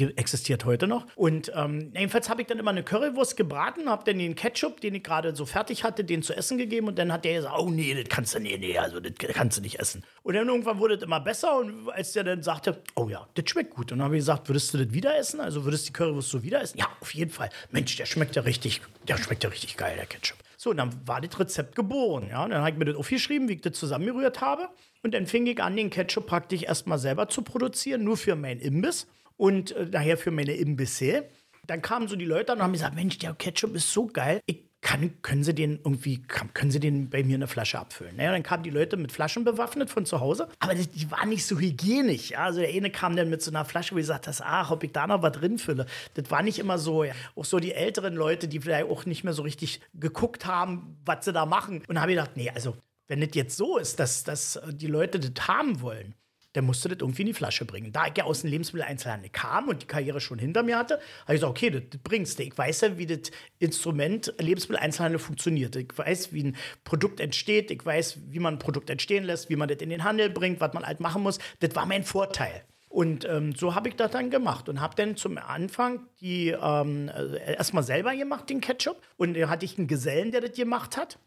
existiert heute noch. Und ähm, jedenfalls habe ich dann immer eine Currywurst gebraten, habe dann den Ketchup, den ich gerade so fertig hatte, den zu essen gegeben und dann hat der gesagt, oh nee, das kannst du, nee, nee, also das kannst du nicht essen. Und dann irgendwann wurde es immer besser und als der dann sagte, oh ja, das schmeckt gut. Und dann habe ich gesagt, würdest du das wieder essen? Also würdest du die Currywurst so wieder essen? Ja, auf jeden Fall. Mensch, der schmeckt ja richtig, der schmeckt ja richtig geil, der Ketchup. So, und dann war das Rezept geboren. Ja? Und dann habe ich mir das aufgeschrieben, wie ich das zusammengerührt habe. Und dann fing ich an, den Ketchup praktisch erstmal selber zu produzieren, nur für meinen Imbiss und äh, nachher für meine Imbisse. Dann kamen so die Leute und haben gesagt, Mensch, der Ketchup ist so geil. Ich kann, können Sie den irgendwie, können Sie den bei mir eine Flasche abfüllen? Naja, dann kamen die Leute mit Flaschen bewaffnet von zu Hause, aber die, die waren nicht so hygienisch. Ja? Also der eine kam dann mit so einer Flasche, wo ich sagte, ach, ob ich da noch was drin fülle. Das war nicht immer so. Ja. Auch so die älteren Leute, die vielleicht auch nicht mehr so richtig geguckt haben, was sie da machen. Und habe ich gedacht, nee, also wenn das jetzt so ist, dass, dass die Leute das haben wollen, der musste das irgendwie in die Flasche bringen. Da ich ja aus dem Lebensmitteleinzelhandel kam und die Karriere schon hinter mir hatte, habe ich gesagt, okay, das, das bringst du. Ich weiß ja, wie das Instrument Lebensmitteleinzelhandel funktioniert. Ich weiß, wie ein Produkt entsteht. Ich weiß, wie man ein Produkt entstehen lässt, wie man das in den Handel bringt, was man halt machen muss. Das war mein Vorteil. Und ähm, so habe ich das dann gemacht und habe dann zum Anfang die ähm, äh, erstmal selber gemacht, den Ketchup. Und da hatte ich einen Gesellen, der das gemacht hat.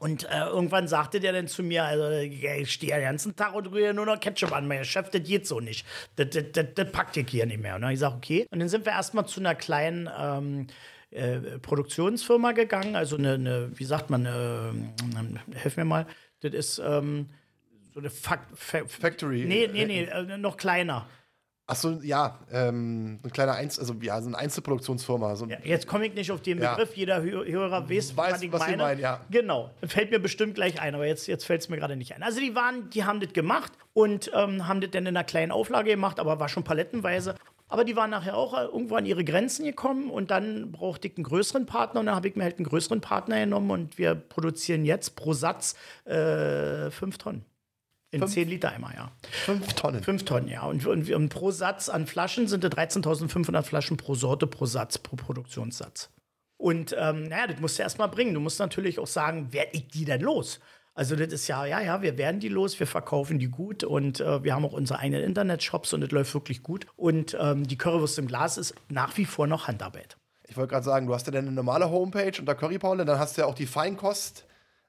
Und äh, irgendwann sagte der dann zu mir, also ich stehe den ganzen Tag und rühre nur noch Ketchup an. Mein Chef, das geht so nicht. Das, das, das, das packt ich hier nicht mehr. Und dann habe ich gesagt, okay. Und dann sind wir erstmal zu einer kleinen ähm, äh, Produktionsfirma gegangen. Also eine, eine wie sagt man, eine, helf mir mal. Das ist ähm, so eine Fa Fa Factory. Nee, nee, nee, äh, noch kleiner. Achso, ja, ähm, ein kleiner Einzel also ja, so eine Einzelproduktionsfirma. So ein Ja, jetzt komme ich nicht auf den Ja. Begriff. Jeder Hö- Hörer weiß, Weiß, was ich was meine. meinen, ja. Genau. Fällt mir bestimmt gleich ein, aber jetzt, jetzt fällt es mir gerade nicht ein. Also die waren, die haben das gemacht und ähm, haben das dann in einer kleinen Auflage gemacht, aber war schon palettenweise. Aber die waren nachher auch äh, irgendwo an ihre Grenzen gekommen und dann brauchte ich einen größeren Partner und dann habe ich mir halt einen größeren Partner genommen und wir produzieren jetzt pro Satz äh, fünf Tonnen. In Fünf? 10 Liter Eimer, ja. fünf Tonnen. Fünf Tonnen, ja. Und, und, und pro Satz an Flaschen sind es 13.500 Flaschen pro Sorte, pro Satz, pro Produktionssatz. Und ähm, naja, das musst du erst mal bringen. Du musst natürlich auch sagen, werde ich die denn los? Also das ist ja, ja, ja, wir werden die los, wir verkaufen die gut und äh, wir haben auch unsere eigenen Internetshops und das läuft wirklich gut. Und ähm, die Currywurst im Glas ist nach wie vor noch Handarbeit. Ich wollte gerade sagen, du hast ja dann eine normale Homepage unter Curry Paule, dann hast du ja auch die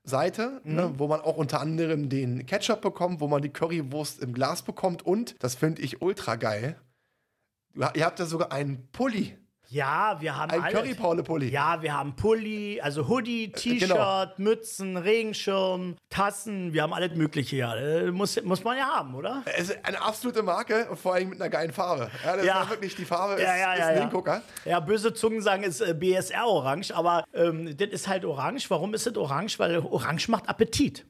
Feinkost-Seite, ne, wo man auch unter anderem den Ketchup bekommt, wo man die Currywurst im Glas bekommt und, das finde ich ultra geil, ihr habt ja sogar einen Pulli, Ja, wir haben einen alles. Curry Paule Pulli. Ja, wir haben Pulli, also Hoodie, T-Shirt, genau. Mützen, Regenschirm, Tassen, wir haben alles Mögliche ja. Äh, muss, muss man ja haben, oder? Es ist eine absolute Marke vor allem mit einer geilen Farbe. Ja, das Ja. ist wirklich, die Farbe Ja, ist, ja, ist ja, ein ja. Hingucker. Ja, böse Zungen sagen, es ist äh, BSR orange, aber ähm, das ist halt orange. Warum ist es orange? Weil orange macht Appetit.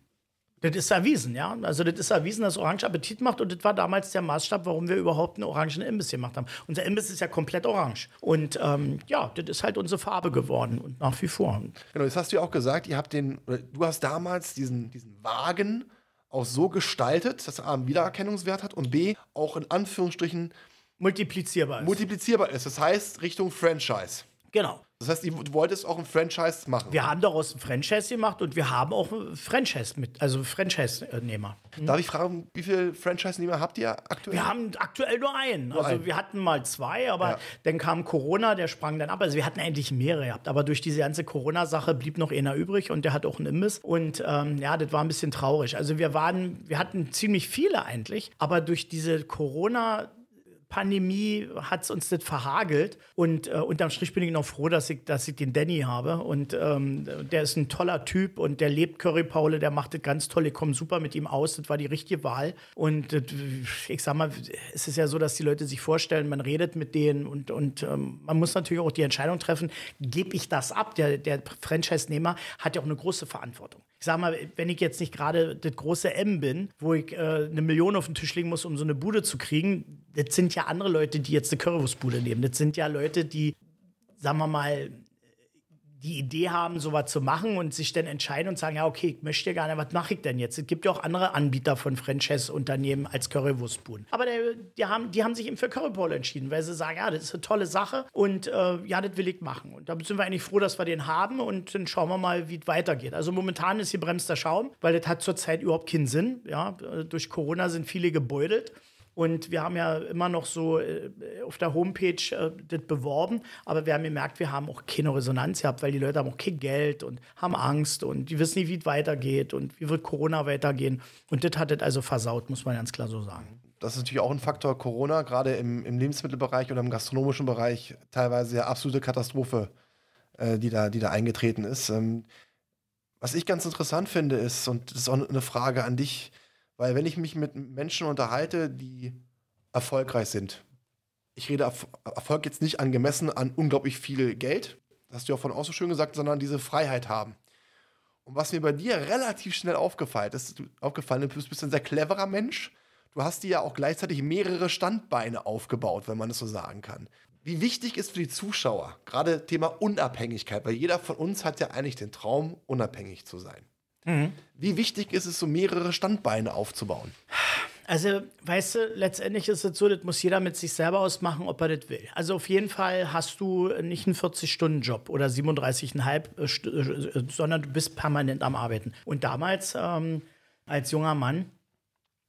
Das ist erwiesen, ja. Also das ist erwiesen, dass Orange Appetit macht und das war damals der Maßstab, warum wir überhaupt einen orangen Imbiss gemacht haben. Unser Imbiss ist ja komplett orange. Und ähm, ja, das ist halt unsere Farbe geworden und nach wie vor. Genau, jetzt hast du ja auch gesagt, ihr habt den, du hast damals diesen, diesen Wagen auch so gestaltet, dass er A, einen Wiedererkennungswert hat und B, auch in Anführungsstrichen Multiplizierbar ist. multiplizierbar ist. Das heißt, Richtung Franchise. genau. Das heißt, du wolltest auch ein Franchise machen. Wir haben daraus ein Franchise gemacht und wir haben auch ein Franchise mit, also Franchise-Nehmer. Darf ich fragen, wie viele Franchise-Nehmer habt ihr aktuell? Wir haben aktuell nur einen. also einen. wir hatten mal zwei, aber Ja. dann kam Corona, der sprang dann ab. Also wir hatten eigentlich mehrere gehabt. Aber durch diese ganze Corona-Sache blieb noch einer übrig und der hat auch einen Imbiss. Und ähm, ja, das war ein bisschen traurig. Also wir waren, wir hatten ziemlich viele eigentlich, aber durch diese Corona- Pandemie hat es uns das verhagelt. Und äh, unterm Strich bin ich noch froh, dass ich, dass ich den Danny habe. Und ähm, der ist ein toller Typ und der lebt Curry Paule, der macht das ganz toll. Ich komme super mit ihm aus. Das war die richtige Wahl. Und das, ich sag mal, es ist ja so, dass die Leute sich vorstellen, man redet mit denen und, und ähm, man muss natürlich auch die Entscheidung treffen, gebe ich das ab? Der, der Franchise-Nehmer hat ja auch eine große Verantwortung. Ich sag mal, wenn ich jetzt nicht gerade das große M bin, wo ich äh, eine Million auf den Tisch legen muss, um so eine Bude zu kriegen, das sind ja andere Leute, die jetzt eine Currywurstbude nehmen. Das sind ja Leute, die, sagen wir mal, die Idee haben, sowas zu machen und sich dann entscheiden und sagen, ja, okay, ich möchte gerne, was mache ich denn jetzt? Es gibt ja auch andere Anbieter von Franchise-Unternehmen als Currywurstbuden. Aber der, die, haben, die haben sich eben für Currypole entschieden, weil sie sagen, ja, das ist eine tolle Sache und äh, ja, das will ich machen. Und da sind wir eigentlich froh, dass wir den haben und dann schauen wir mal, wie es weitergeht. Also momentan ist hier bremster Schaum, weil das hat zurzeit überhaupt keinen Sinn. Ja, durch Corona sind viele gebeutelt. Und wir haben ja immer noch so äh, auf der Homepage äh, das beworben, aber wir haben gemerkt, wir haben auch keine Resonanz gehabt, weil die Leute haben auch kein Geld und haben Angst und die wissen nicht, wie es weitergeht und wie wird Corona weitergehen. Und das hat das also versaut, muss man ganz klar so sagen. Das ist natürlich auch ein Faktor Corona, gerade im, im Lebensmittelbereich oder im gastronomischen Bereich teilweise ja absolute Katastrophe, äh, die, da, die da eingetreten ist. Ähm, was ich ganz interessant finde, ist, und das ist auch eine Frage an dich, weil wenn ich mich mit Menschen unterhalte, die erfolgreich sind, ich rede Erf Erfolg jetzt nicht angemessen an unglaublich viel Geld, das hast du ja vorhin auch so schön gesagt, sondern diese Freiheit haben. Und was mir bei dir relativ schnell aufgefallen ist, aufgefallen du bist ein sehr cleverer Mensch. Du hast dir ja auch gleichzeitig mehrere Standbeine aufgebaut, wenn man es so sagen kann. Wie wichtig ist für die Zuschauer, gerade Thema Unabhängigkeit, weil jeder von uns hat ja eigentlich den Traum, unabhängig zu sein. Wie wichtig ist es, so mehrere Standbeine aufzubauen? Also, weißt du, letztendlich ist es so, das muss jeder mit sich selber ausmachen, ob er das will. Also auf jeden Fall hast du nicht einen 40-Stunden-Job oder 37,5, äh, äh, sondern du bist permanent am Arbeiten. Und damals ähm, als junger Mann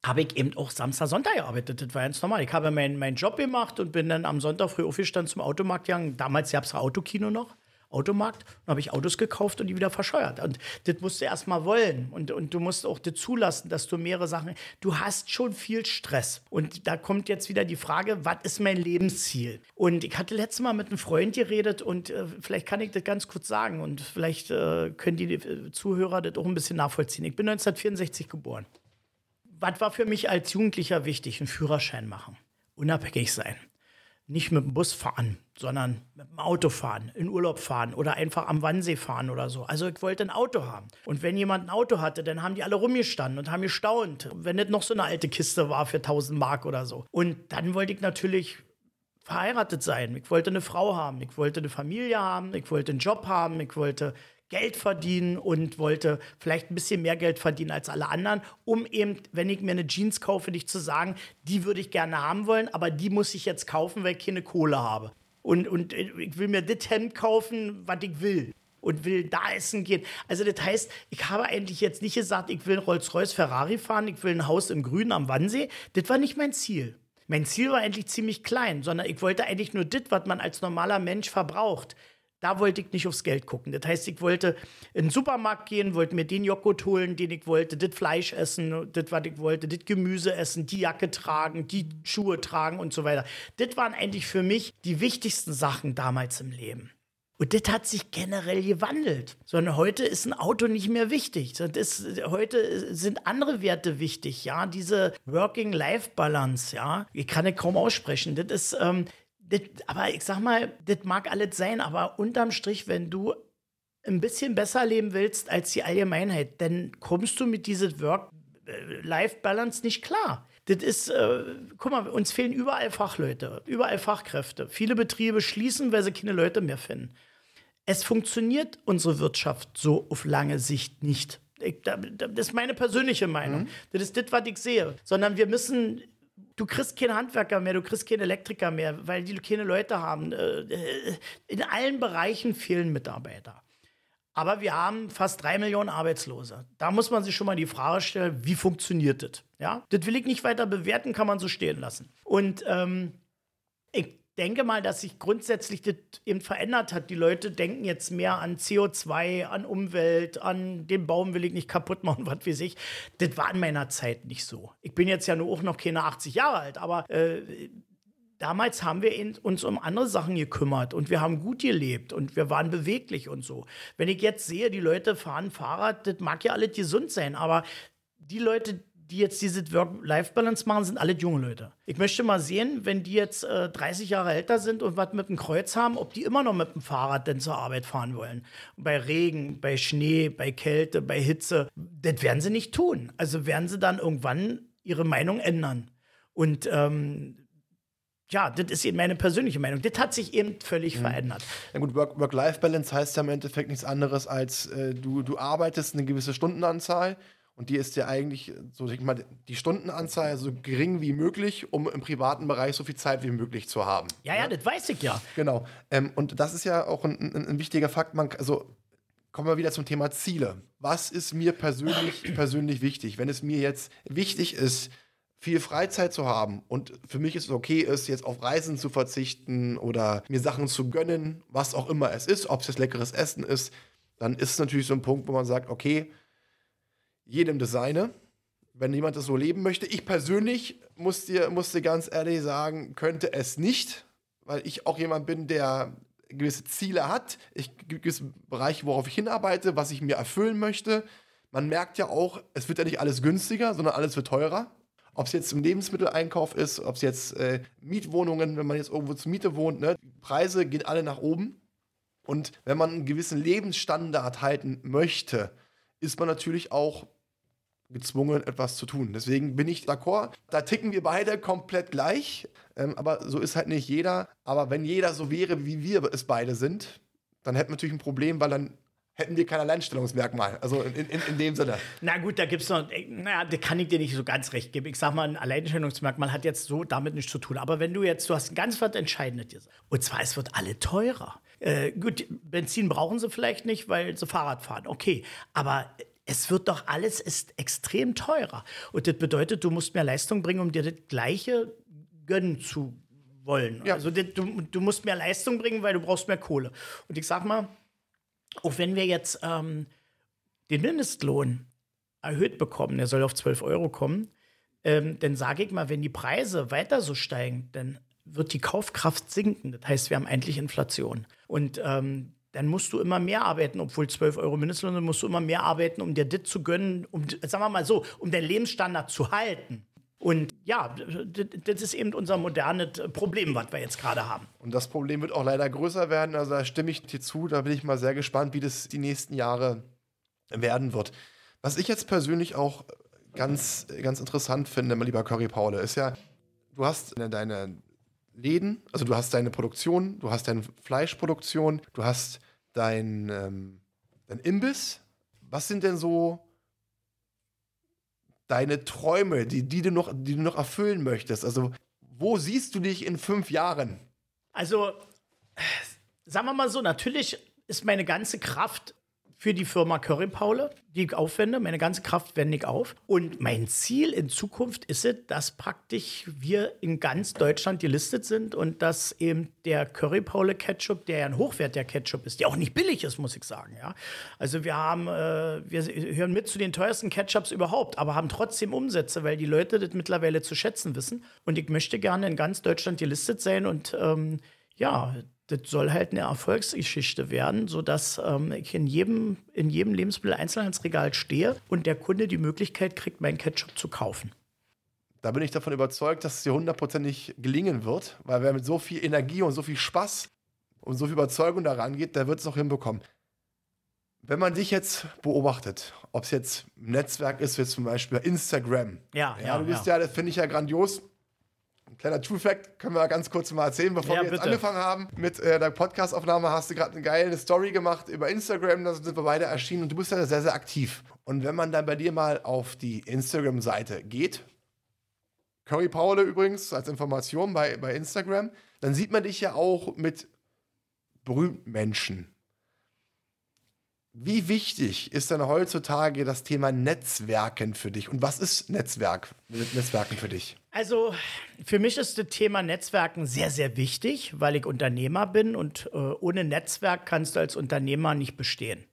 habe ich eben auch Samstag, Sonntag gearbeitet. Das war ganz normal. Ich habe meinen mein Job gemacht und bin dann am Sonntag früh aufgestanden zum Automarkt gegangen. Damals gab es Autokino noch. Automarkt und habe ich Autos gekauft und die wieder verscheuert. Und das musst du erst mal wollen. Und, und du musst auch das zulassen, dass du mehrere Sachen. Du hast schon viel Stress. Und da kommt jetzt wieder die Frage, was ist mein Lebensziel? Und ich hatte letztes Mal mit einem Freund geredet und äh, vielleicht kann ich das ganz kurz sagen und vielleicht äh, können die äh, Zuhörer das auch ein bisschen nachvollziehen. Ich bin 1964 geboren. Was war für mich als Jugendlicher wichtig? Einen Führerschein machen. Unabhängig sein nicht mit dem Bus fahren, sondern mit dem Auto fahren, in Urlaub fahren oder einfach am Wannsee fahren oder so. Also ich wollte ein Auto haben. Und wenn jemand ein Auto hatte, dann haben die alle rumgestanden und haben gestaunt, wenn das noch so eine alte Kiste war für 1000 Mark oder so. Und dann wollte ich natürlich verheiratet sein. Ich wollte eine Frau haben, ich wollte eine Familie haben, ich wollte einen Job haben, ich wollte Geld verdienen und wollte vielleicht ein bisschen mehr Geld verdienen als alle anderen, um eben, wenn ich mir eine Jeans kaufe, nicht zu sagen, die würde ich gerne haben wollen, aber die muss ich jetzt kaufen, weil ich keine Kohle habe. Und, und ich will mir das Hemd kaufen, was ich will und will da essen gehen. Also das heißt, ich habe eigentlich jetzt nicht gesagt, ich will Rolls-Royce Ferrari fahren, ich will ein Haus im Grünen am Wannsee. Das war nicht mein Ziel. Mein Ziel war eigentlich ziemlich klein, sondern ich wollte eigentlich nur das, was man als normaler Mensch verbraucht. Da wollte ich nicht aufs Geld gucken. Das heißt, ich wollte in den Supermarkt gehen, wollte mir den Joghurt holen, den ich wollte, das Fleisch essen, das, was ich wollte, das Gemüse essen, die Jacke tragen, die Schuhe tragen und so weiter. Das waren eigentlich für mich die wichtigsten Sachen damals im Leben. Und das hat sich generell gewandelt. Sondern heute ist ein Auto nicht mehr wichtig. Das, heute sind andere Werte wichtig, ja. Diese Working-Life-Balance, ja. Ich kann es kaum aussprechen. Das ist, ähm, das, aber ich sag mal, das mag alles sein, aber unterm Strich, wenn du ein bisschen besser leben willst als die Allgemeinheit, dann kommst du mit dieser Work-Life-Balance nicht klar. Das ist, äh, guck mal, uns fehlen überall Fachleute, überall Fachkräfte. Viele Betriebe schließen, weil sie keine Leute mehr finden. Es funktioniert unsere Wirtschaft so auf lange Sicht nicht. Ich, das ist meine persönliche Meinung. Mhm. Das ist das, was ich sehe. Sondern wir müssen du kriegst keine Handwerker mehr, du kriegst keine Elektriker mehr, weil die keine Leute haben. Äh, äh, in allen Bereichen fehlen Mitarbeiter. Aber wir haben fast drei Millionen Arbeitslose. Da muss man sich schon mal die Frage stellen, wie funktioniert das? Ja, das will ich nicht weiter bewerten, kann man so stehen lassen. Und ähm, ich denke mal, dass sich grundsätzlich das eben verändert hat. Die Leute denken jetzt mehr an CO2, an Umwelt, an den Baum will ich nicht kaputt machen, was weiß ich. Das war in meiner Zeit nicht so. Ich bin jetzt ja nur auch noch keine 80 Jahre alt, aber äh, damals haben wir uns um andere Sachen gekümmert und wir haben gut gelebt und wir waren beweglich und so. Wenn ich jetzt sehe, die Leute fahren Fahrrad, das mag ja alles gesund sein, aber die Leute, die jetzt diese Work-Life-Balance machen, sind alle junge Leute. Ich möchte mal sehen, wenn die jetzt äh, 30 Jahre älter sind und was mit dem Kreuz haben, ob die immer noch mit dem Fahrrad denn zur Arbeit fahren wollen. Bei Regen, bei Schnee, bei Kälte, bei Hitze. Das werden sie nicht tun. Also werden sie dann irgendwann ihre Meinung ändern. Und ähm, ja, das ist eben meine persönliche Meinung. Das hat sich eben völlig mhm. verändert. Na gut, Work-Life-Balance heißt ja im Endeffekt nichts anderes als äh, du, du arbeitest eine gewisse Stundenanzahl und die ist ja eigentlich, so ich mal, die Stundenanzahl so gering wie möglich, um im privaten Bereich so viel Zeit wie möglich zu haben. Ja, ja, ja? das weiß ich ja. Genau. Ähm, und das ist ja auch ein, ein, ein, wichtiger Fakt. Man, also kommen wir wieder zum Thema Ziele. Was ist mir persönlich, persönlich wichtig? Wenn es mir jetzt wichtig ist, viel Freizeit zu haben und für mich ist es okay ist, jetzt auf Reisen zu verzichten oder mir Sachen zu gönnen, was auch immer es ist, ob es jetzt leckeres Essen ist, dann ist es natürlich so ein Punkt, wo man sagt, okay, jedem Designer, wenn jemand das so leben möchte. Ich persönlich muss dir, muss dir ganz ehrlich sagen, könnte es nicht, weil ich auch jemand bin, der gewisse Ziele hat, ich gewisse Bereiche, worauf ich hinarbeite, was ich mir erfüllen möchte. Man merkt ja auch, es wird ja nicht alles günstiger, sondern alles wird teurer. Ob es jetzt im Lebensmitteleinkauf ist, ob es jetzt äh, Mietwohnungen, wenn man jetzt irgendwo zur Miete wohnt, ne, die Preise gehen alle nach oben. Und wenn man einen gewissen Lebensstandard halten möchte, ist man natürlich auch gezwungen, etwas zu tun. Deswegen bin ich d'accord. Da ticken wir beide komplett gleich. Ähm, aber so ist halt nicht jeder. Aber wenn jeder so wäre, wie wir es beide sind, dann hätten wir natürlich ein Problem, weil dann hätten wir kein Alleinstellungsmerkmal. Also in, in, in dem Sinne. Na gut, da gibt es noch, äh, naja, da kann ich dir nicht so ganz recht geben. Ich sag mal, ein Alleinstellungsmerkmal hat jetzt so damit nichts zu tun. Aber wenn du jetzt, du hast ein ganz was Entscheidendes. Und zwar, es wird alle teurer. Äh, gut, Benzin brauchen sie vielleicht nicht, weil sie Fahrrad fahren. Okay, aber es wird doch alles ist extrem teurer. Und das bedeutet, du musst mehr Leistung bringen, um dir das Gleiche gönnen zu wollen. Ja. Also das, du, du musst mehr Leistung bringen, weil du brauchst mehr Kohle. Und ich sag mal, auch wenn wir jetzt ähm, den Mindestlohn erhöht bekommen, der soll auf 12 Euro kommen, ähm, dann sage ich mal, wenn die Preise weiter so steigen, dann wird die Kaufkraft sinken. Das heißt, wir haben eigentlich Inflation. Und ähm, dann musst du immer mehr arbeiten, obwohl 12 Euro Mindestlohn, dann musst du immer mehr arbeiten, um dir das zu gönnen, um, sagen wir mal so, um deinen Lebensstandard zu halten. Und ja, das ist eben unser modernes Problem, was wir jetzt gerade haben. Und das Problem wird auch leider größer werden. Also da stimme ich dir zu. Da bin ich mal sehr gespannt, wie das die nächsten Jahre werden wird. Was ich jetzt persönlich auch ganz, ganz interessant finde, mein lieber Curry Paule, ist ja, du hast deine Läden, also du hast deine Produktion, du hast deine Fleischproduktion, du hast dein, ähm, dein Imbiss. Was sind denn so deine Träume, die, die, du noch, die du noch erfüllen möchtest? Also, wo siehst du dich in fünf Jahren? Also, sagen wir mal so, natürlich ist meine ganze Kraft für die Firma Curry Paule, die ich aufwende. Meine ganze Kraft wende ich auf. Und mein Ziel in Zukunft ist es, dass praktisch wir in ganz Deutschland gelistet sind und dass eben der Curry Paule Ketchup, der ja ein hochwertiger Ketchup ist, der auch nicht billig ist, muss ich sagen. Ja? Also wir haben, äh, wir hören mit zu den teuersten Ketchups überhaupt, aber haben trotzdem Umsätze, weil die Leute das mittlerweile zu schätzen wissen. Und ich möchte gerne in ganz Deutschland gelistet sein und ähm, ja, das soll halt eine Erfolgsgeschichte werden, sodass ähm, ich in jedem, in jedem Lebensmittel-Einzelhandelsregal stehe und der Kunde die Möglichkeit kriegt, meinen Ketchup zu kaufen. Da bin ich davon überzeugt, dass es dir hundertprozentig gelingen wird, weil wer mit so viel Energie und so viel Spaß und so viel Überzeugung daran geht, der wird es auch hinbekommen. Wenn man dich jetzt beobachtet, ob es jetzt ein Netzwerk ist, wie zum Beispiel Instagram. Ja, ja, du bist ja. ja, das finde ich ja grandios. Ein kleiner True Fact können wir ganz kurz mal erzählen, bevor Ja, wir jetzt bitte. angefangen haben mit äh, der Podcastaufnahme. Hast du gerade eine geile Story gemacht über Instagram, da sind wir beide erschienen und du bist ja sehr, sehr aktiv. Und wenn man dann bei dir mal auf die Instagram-Seite geht, Curry Paule übrigens als Information bei, bei Instagram, dann sieht man dich ja auch mit berühmten Menschen. Wie wichtig ist denn heutzutage das Thema Netzwerken für dich? Und was ist Netzwerk, Netzwerken für dich? Also für mich ist das Thema Netzwerken sehr, sehr wichtig, weil ich Unternehmer bin und äh, ohne Netzwerk kannst du als Unternehmer nicht bestehen.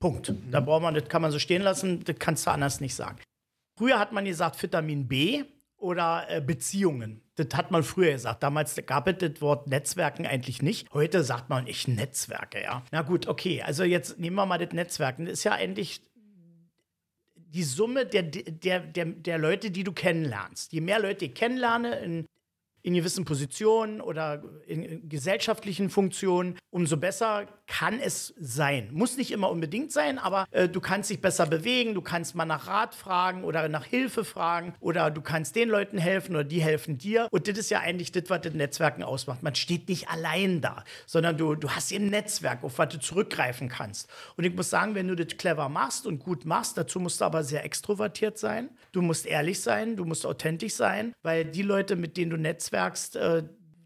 Punkt. Da braucht man, das kann man so stehen lassen, das kannst du anders nicht sagen. Früher hat man gesagt Vitamin B oder äh, Beziehungen. Das hat man früher gesagt. Damals gab es das Wort Netzwerken eigentlich nicht. Heute sagt man, ich netzwerke, ja. Na gut, okay. Also jetzt nehmen wir mal das Netzwerken. Das ist ja eigentlich die Summe der, der, der, der Leute, die du kennenlernst. Je mehr Leute ich kennenlerne in, in gewissen Positionen oder in, in gesellschaftlichen Funktionen, umso besser kann es sein. Muss nicht immer unbedingt sein, aber äh, du kannst dich besser bewegen, du kannst mal nach Rat fragen oder nach Hilfe fragen oder du kannst den Leuten helfen oder die helfen dir. Und das ist ja eigentlich das, was das Netzwerken ausmacht. Man steht nicht allein da, sondern du, du hast ein Netzwerk, auf was du zurückgreifen kannst. Und ich muss sagen, wenn du das clever machst und gut machst, dazu musst du aber sehr extrovertiert sein. Du musst ehrlich sein, du musst authentisch sein, weil die Leute, mit denen du netzwerkst, äh,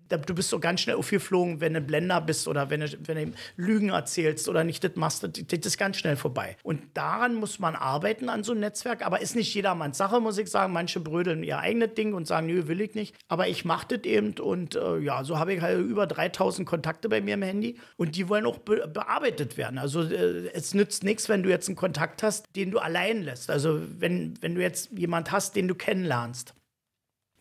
du bist so ganz schnell aufgeflogen, wenn du Blender bist oder wenn du, wenn du Lügen erzählst oder nicht das machst, das, das ist ganz schnell vorbei. Und daran muss man arbeiten an so einem Netzwerk, aber ist nicht jedermanns Sache, muss ich sagen. Manche brödeln ihr eigenes Ding und sagen, nö, will ich nicht. Aber ich mache das eben und äh, ja, so habe ich halt über 3000 Kontakte bei mir im Handy und die wollen auch be bearbeitet werden. Also äh, es nützt nichts, wenn du jetzt einen Kontakt hast, den du allein lässt. Also wenn, wenn du jetzt jemand hast, den du kennenlernst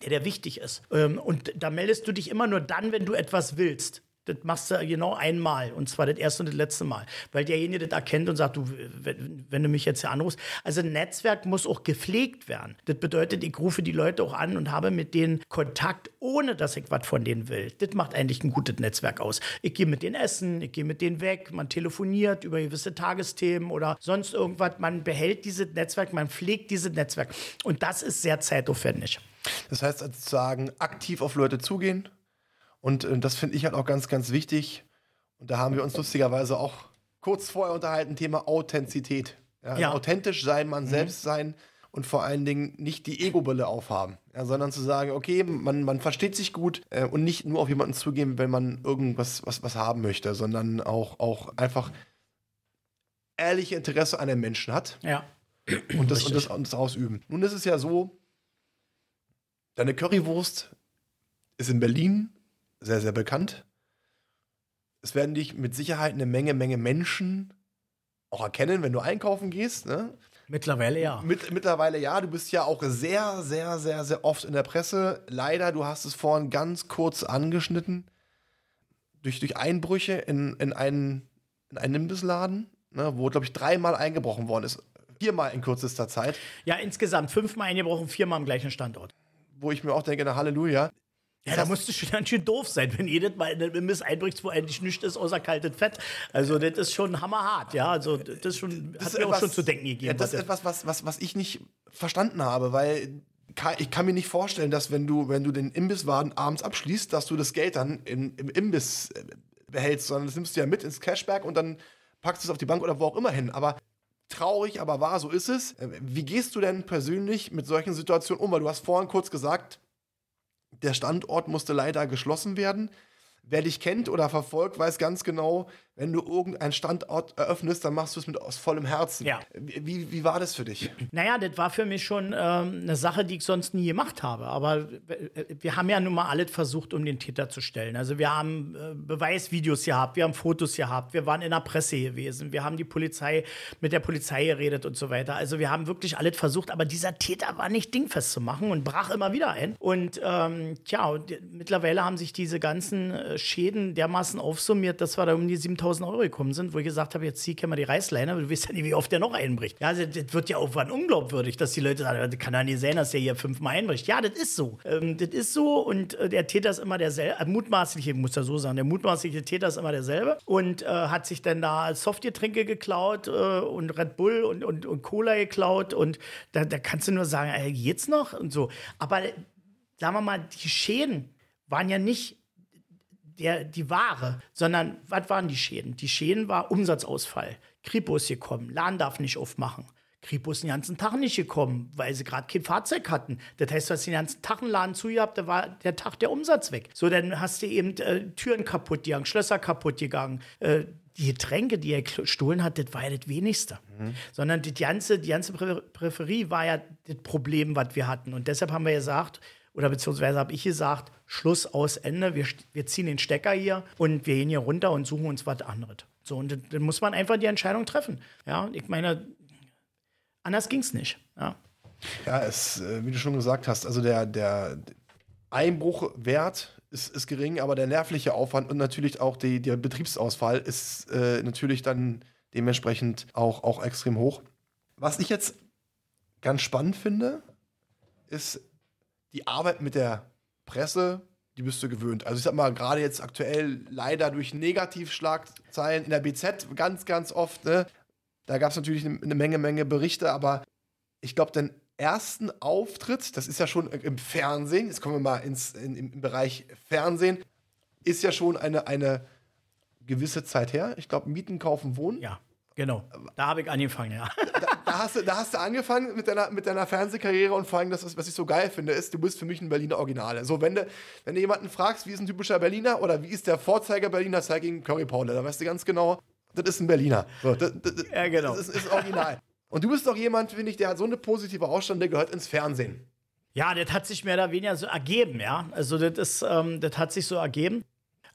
der, der wichtig ist. Ähm, und da meldest du dich immer nur dann, wenn du etwas willst. Das machst du genau einmal und zwar das erste und das letzte Mal, weil derjenige das erkennt und sagt, du, wenn, du mich jetzt hier anrufst. Also ein Netzwerk muss auch gepflegt werden. Das bedeutet, ich rufe die Leute auch an und habe mit denen Kontakt, ohne dass ich was von denen will. Das macht eigentlich ein gutes Netzwerk aus. Ich gehe mit denen essen, ich gehe mit denen weg, man telefoniert über gewisse Tagesthemen oder sonst irgendwas. Man behält dieses Netzwerk, man pflegt dieses Netzwerk und das ist sehr zeitaufwendig. Das heißt sozusagen aktiv auf Leute zugehen. Und äh, das finde ich halt auch ganz, ganz wichtig. Und da haben wir uns lustigerweise auch kurz vorher unterhalten, Thema Authentizität. Ja, also Ja. Authentisch sein, man selbst sein und vor allen Dingen nicht die Ego-Brille aufhaben, ja, sondern zu sagen, okay, man, man versteht sich gut äh, und nicht nur auf jemanden zugehen, wenn man irgendwas was, was haben möchte, sondern auch, auch einfach ehrliche Interesse an den Menschen hat Ja. und das, und, das, und das ausüben. Nun ist es ja so, deine Currywurst ist in Berlin sehr, sehr bekannt. Es werden dich mit Sicherheit eine Menge, Menge Menschen auch erkennen, wenn du einkaufen gehst. Ne? Mittlerweile ja. Mit, mittlerweile ja, du bist ja auch sehr, sehr, sehr, sehr oft in der Presse. Leider, du hast es vorhin ganz kurz angeschnitten, durch, durch Einbrüche in, in, einen, in einen Imbissladen, ne, wo, glaube ich, dreimal eingebrochen worden ist. Viermal in kürzester Zeit. Ja, insgesamt fünfmal eingebrochen, viermal am gleichen Standort. Wo ich mir auch denke, na Halleluja. Ja, da musst du schon ganz schön doof sein, wenn jedes Mal in den Imbiss einbrichst, wo eigentlich nichts ist außer kaltes Fett. Also, das ist schon hammerhart, ja. Also, das ist schon, hat ist mir auch etwas- schon zu denken gegeben. Ja, das ist was etwas, was, was, was ich nicht verstanden habe, weil ich kann mir nicht vorstellen, dass wenn du, wenn du den Imbisswagen abends abschließt, dass du das Geld dann im, im Imbiss äh, behältst, sondern das nimmst du ja mit ins Cashback und dann packst du es auf die Bank oder wo auch immer hin. Aber traurig, aber wahr, so ist es. Äh, Wie gehst du denn persönlich mit solchen Situationen um? Weil du hast vorhin kurz gesagt, der Standort musste leider geschlossen werden. Wer dich kennt oder verfolgt, weiß ganz genau, wenn du irgendeinen Standort eröffnest, dann machst du es mit aus vollem Herzen. Ja. Wie, wie war das für dich? Naja, das war für mich schon ähm, eine Sache, die ich sonst nie gemacht habe. Aber äh, wir haben ja nun mal alles versucht, um den Täter zu stellen. Also wir haben äh, Beweisvideos gehabt, wir haben Fotos gehabt, wir waren in der Presse gewesen, wir haben die Polizei mit der Polizei geredet und so weiter. Also wir haben wirklich alles versucht, aber dieser Täter war nicht dingfest zu machen und brach immer wieder ein. Und ähm, tja, und mittlerweile haben sich diese ganzen äh, Schäden dermaßen aufsummiert, dass wir da um die 7000 Euro gekommen sind, wo ich gesagt habe, jetzt zieh ich mal die Reißleine, aber du weißt ja nicht, wie oft der noch einbricht. Ja, das, das wird ja irgendwann unglaubwürdig, dass die Leute sagen, das kann ja nicht sein, dass der hier fünfmal einbricht. Ja, das ist so. Ähm, das ist so und äh, der Täter ist immer derselbe, äh, mutmaßliche, muss ja so sagen, der mutmaßliche Täter ist immer derselbe und äh, hat sich dann da Softgetränke geklaut äh, und Red Bull und, und, und Cola geklaut und da, da kannst du nur sagen, ey, geht's noch und so. Aber äh, sagen wir mal, die Schäden waren ja nicht der, die Ware, sondern was waren die Schäden? Die Schäden war Umsatzausfall. Kripo ist gekommen, Laden darf nicht aufmachen. Kripo ist den ganzen Tag nicht gekommen, weil sie gerade kein Fahrzeug hatten. Das heißt, du hast den ganzen Tag einen Laden zugehabt, da war der Tag der Umsatz weg. So, dann hast du eben äh, Türen kaputt gegangen, Schlösser kaputt gegangen. Äh, die Getränke, die er gestohlen hat, das war ja das Wenigste. Sondern die ganze, die ganze Prä Präferie war ja das Problem, was wir hatten. Und deshalb haben wir gesagt, oder beziehungsweise habe ich gesagt, Schluss aus Ende, wir, wir ziehen den Stecker hier und wir gehen hier runter und suchen uns was anderes. So, und dann- muss man einfach die Entscheidung treffen. Ja, ich meine, anders ging es nicht. Ja. Ja, es, äh, wie du schon gesagt hast, also der, der Einbruchwert ist, ist gering, aber der nervliche Aufwand und natürlich auch die, der Betriebsausfall ist äh, natürlich dann dementsprechend auch, auch extrem hoch. Was ich jetzt ganz spannend finde, ist die Arbeit mit der Presse, die bist du gewöhnt. Also ich sag mal, gerade jetzt aktuell leider durch Negativschlagzeilen in der BZ ganz, ganz oft, ne? Da gab es natürlich eine eine Menge, Menge Berichte, aber ich glaube, den ersten Auftritt, das ist ja schon im Fernsehen, jetzt kommen wir mal ins, in, im Bereich Fernsehen, ist ja schon eine, eine gewisse Zeit her. Ich glaube, Mieten, Kaufen, Wohnen. ja, genau. Da habe ich angefangen, ja. Da, hast du, da hast du angefangen mit deiner, mit deiner Fernsehkarriere und vor allem, das, ist, was ich so geil finde, ist, du bist für mich ein Berliner Originale. So, wenn du, wenn du jemanden fragst, wie ist ein typischer Berliner oder wie ist der Vorzeiger Berliner, zeig ihm Curry Paule. Da weißt du ganz genau, das ist ein Berliner. So, das, das, Ja, genau. Das ist, ist original. Und du bist doch jemand, finde ich, der hat so eine positive Ausstand, der gehört ins Fernsehen. Ja, das hat sich mehr oder weniger so ergeben, ja. Also das ist, ähm, das hat sich so ergeben.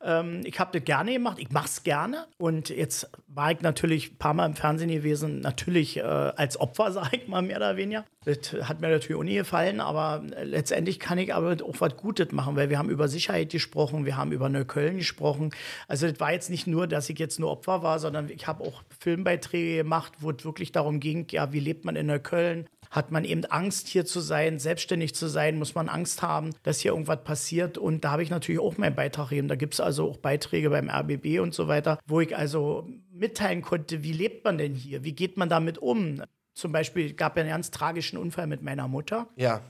Ähm, ich habe das gerne gemacht, ich mache es gerne. Und jetzt war ich natürlich ein paar Mal im Fernsehen gewesen, natürlich äh, als Opfer, sage ich mal, mehr oder weniger. Das hat mir natürlich auch nie gefallen, aber äh, letztendlich kann ich aber auch was Gutes machen, weil wir haben über Sicherheit gesprochen, wir haben über Neukölln gesprochen. Also das war jetzt nicht nur, dass ich jetzt nur Opfer war, sondern ich habe auch Filmbeiträge gemacht, wo es wirklich darum ging, ja, wie lebt man in Neukölln? Hat man eben Angst, hier zu sein, selbstständig zu sein? Muss man Angst haben, dass hier irgendwas passiert? Und da habe ich natürlich auch meinen Beitrag gegeben. Da gibt es also auch Beiträge beim RBB und so weiter, wo ich also mitteilen konnte, wie lebt man denn hier? Wie geht man damit um? Zum Beispiel gab es einen ganz tragischen Unfall mit meiner Mutter. Ja.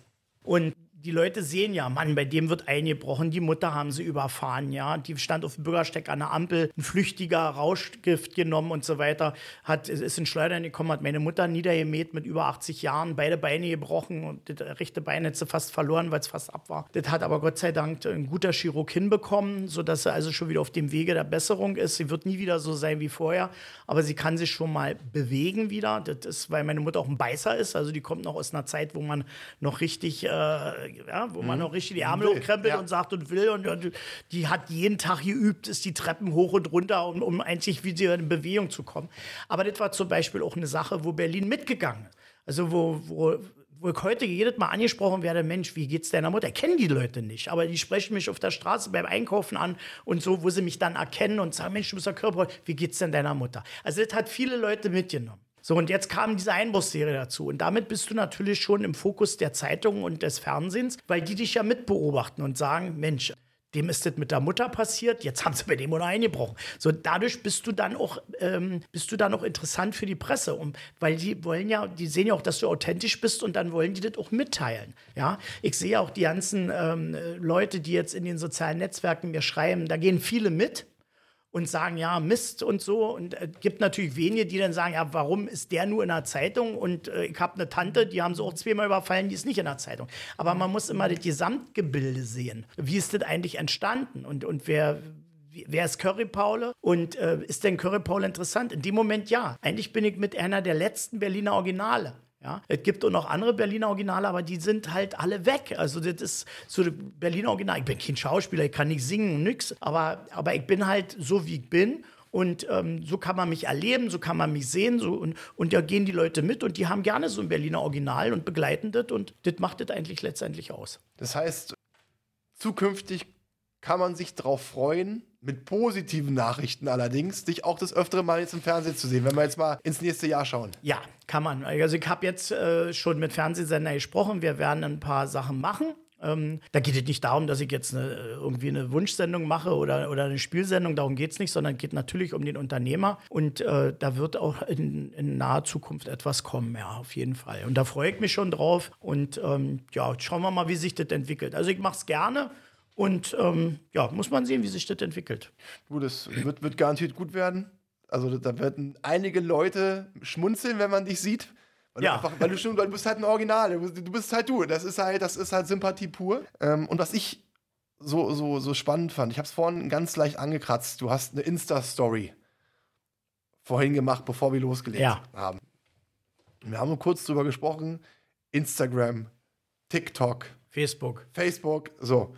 Und die Leute sehen ja, Mann, bei dem wird eingebrochen, die Mutter haben sie überfahren, ja. Die stand auf dem Bürgersteig an der Ampel, ein flüchtiger Rauschgift genommen und so weiter, hat, ist in Schleudern gekommen, hat meine Mutter niedergemäht mit über 80 Jahren, beide Beine gebrochen und das rechte Bein hat sie fast verloren, weil es fast ab war. Das hat aber Gott sei Dank ein guter Chirurg hinbekommen, sodass sie also schon wieder auf dem Wege der Besserung ist. Sie wird nie wieder so sein wie vorher, aber sie kann sich schon mal bewegen wieder. Das ist, weil meine Mutter auch ein Beißer ist, also die kommt noch aus einer Zeit, wo man noch richtig äh, ja, wo man mhm. noch richtig die Arme hochkrempelt ja. und sagt und will. Und, und, die hat jeden Tag geübt, ist die Treppen hoch und runter, um, um eigentlich wieder in Bewegung zu kommen. Aber das war zum Beispiel auch eine Sache, wo Berlin mitgegangen ist. Also wo, wo, wo ich heute jedes Mal angesprochen werde, Mensch, wie geht's deiner Mutter? Ich kenne die Leute nicht, aber die sprechen mich auf der Straße beim Einkaufen an und so, wo sie mich dann erkennen und sagen, Mensch, du bist der Körper, wie geht's denn deiner Mutter? Also das hat viele Leute mitgenommen. So, und jetzt kam diese Einbruchsserie dazu. Und damit bist du natürlich schon im Fokus der Zeitungen und des Fernsehens, weil die dich ja mitbeobachten und sagen, Mensch, dem ist das mit der Mutter passiert, jetzt haben sie bei dem oder eingebrochen. So, dadurch bist du dann auch, ähm, bist du dann auch interessant für die Presse, um, weil die wollen ja, die sehen ja auch, dass du authentisch bist und dann wollen die das auch mitteilen. Ja, ich sehe auch die ganzen ähm, Leute, die jetzt in den sozialen Netzwerken mir schreiben, da gehen viele mit, und sagen, ja, Mist und so. Und es äh, gibt natürlich wenige, die dann sagen, ja, warum ist der nur in der Zeitung? Und äh, ich habe eine Tante, die haben sie auch zweimal überfallen, die ist nicht in der Zeitung. Aber man muss immer das Gesamtgebilde sehen. Wie ist das eigentlich entstanden? Und, und wer, wer ist Curry Paule und äh, ist denn Curry Paule interessant? In dem Moment ja. Eigentlich bin ich mit einer der letzten Berliner Originale. Ja, es gibt auch noch andere Berliner Originale, aber die sind halt alle weg. Also das ist so Berliner Original. Ich bin kein Schauspieler, ich kann nicht singen nix, aber, aber ich bin halt so, wie ich bin. Und ähm, so kann man mich erleben, so kann man mich sehen. So, und, und da gehen die Leute mit und die haben gerne so ein Berliner Original und begleiten das. Und das macht das eigentlich letztendlich aus. Das heißt, zukünftig kann man sich darauf freuen, mit positiven Nachrichten allerdings, dich auch das öftere Mal jetzt im Fernsehen zu sehen, wenn wir jetzt mal ins nächste Jahr schauen. Ja, kann man. Also ich habe jetzt äh, schon mit Fernsehsendern gesprochen, wir werden ein paar Sachen machen. Ähm, da geht es nicht darum, dass ich jetzt eine, irgendwie eine Wunschsendung mache oder, oder eine Spielsendung, darum geht es nicht, sondern es geht natürlich um den Unternehmer. Und äh, da wird auch in, in, naher Zukunft etwas kommen, ja, auf jeden Fall. Und da freue ich mich schon drauf. Und ähm, ja, schauen wir mal, wie sich das entwickelt. Also ich mache es gerne. Und ähm, ja, muss man sehen, wie sich das entwickelt. Du, das wird, wird garantiert gut werden. Also da werden einige Leute schmunzeln, wenn man dich sieht. Weil ja. Du einfach, weil du schon, du bist halt ein Original, du bist halt du. Das ist halt, das ist halt Sympathie pur. Ähm, und was ich so, so, so spannend fand, ich habe es vorhin ganz leicht angekratzt. Du hast eine Insta-Story vorhin gemacht, bevor wir losgelegt ja. haben. Wir haben nur kurz drüber gesprochen. Instagram, TikTok, Facebook. Facebook, so.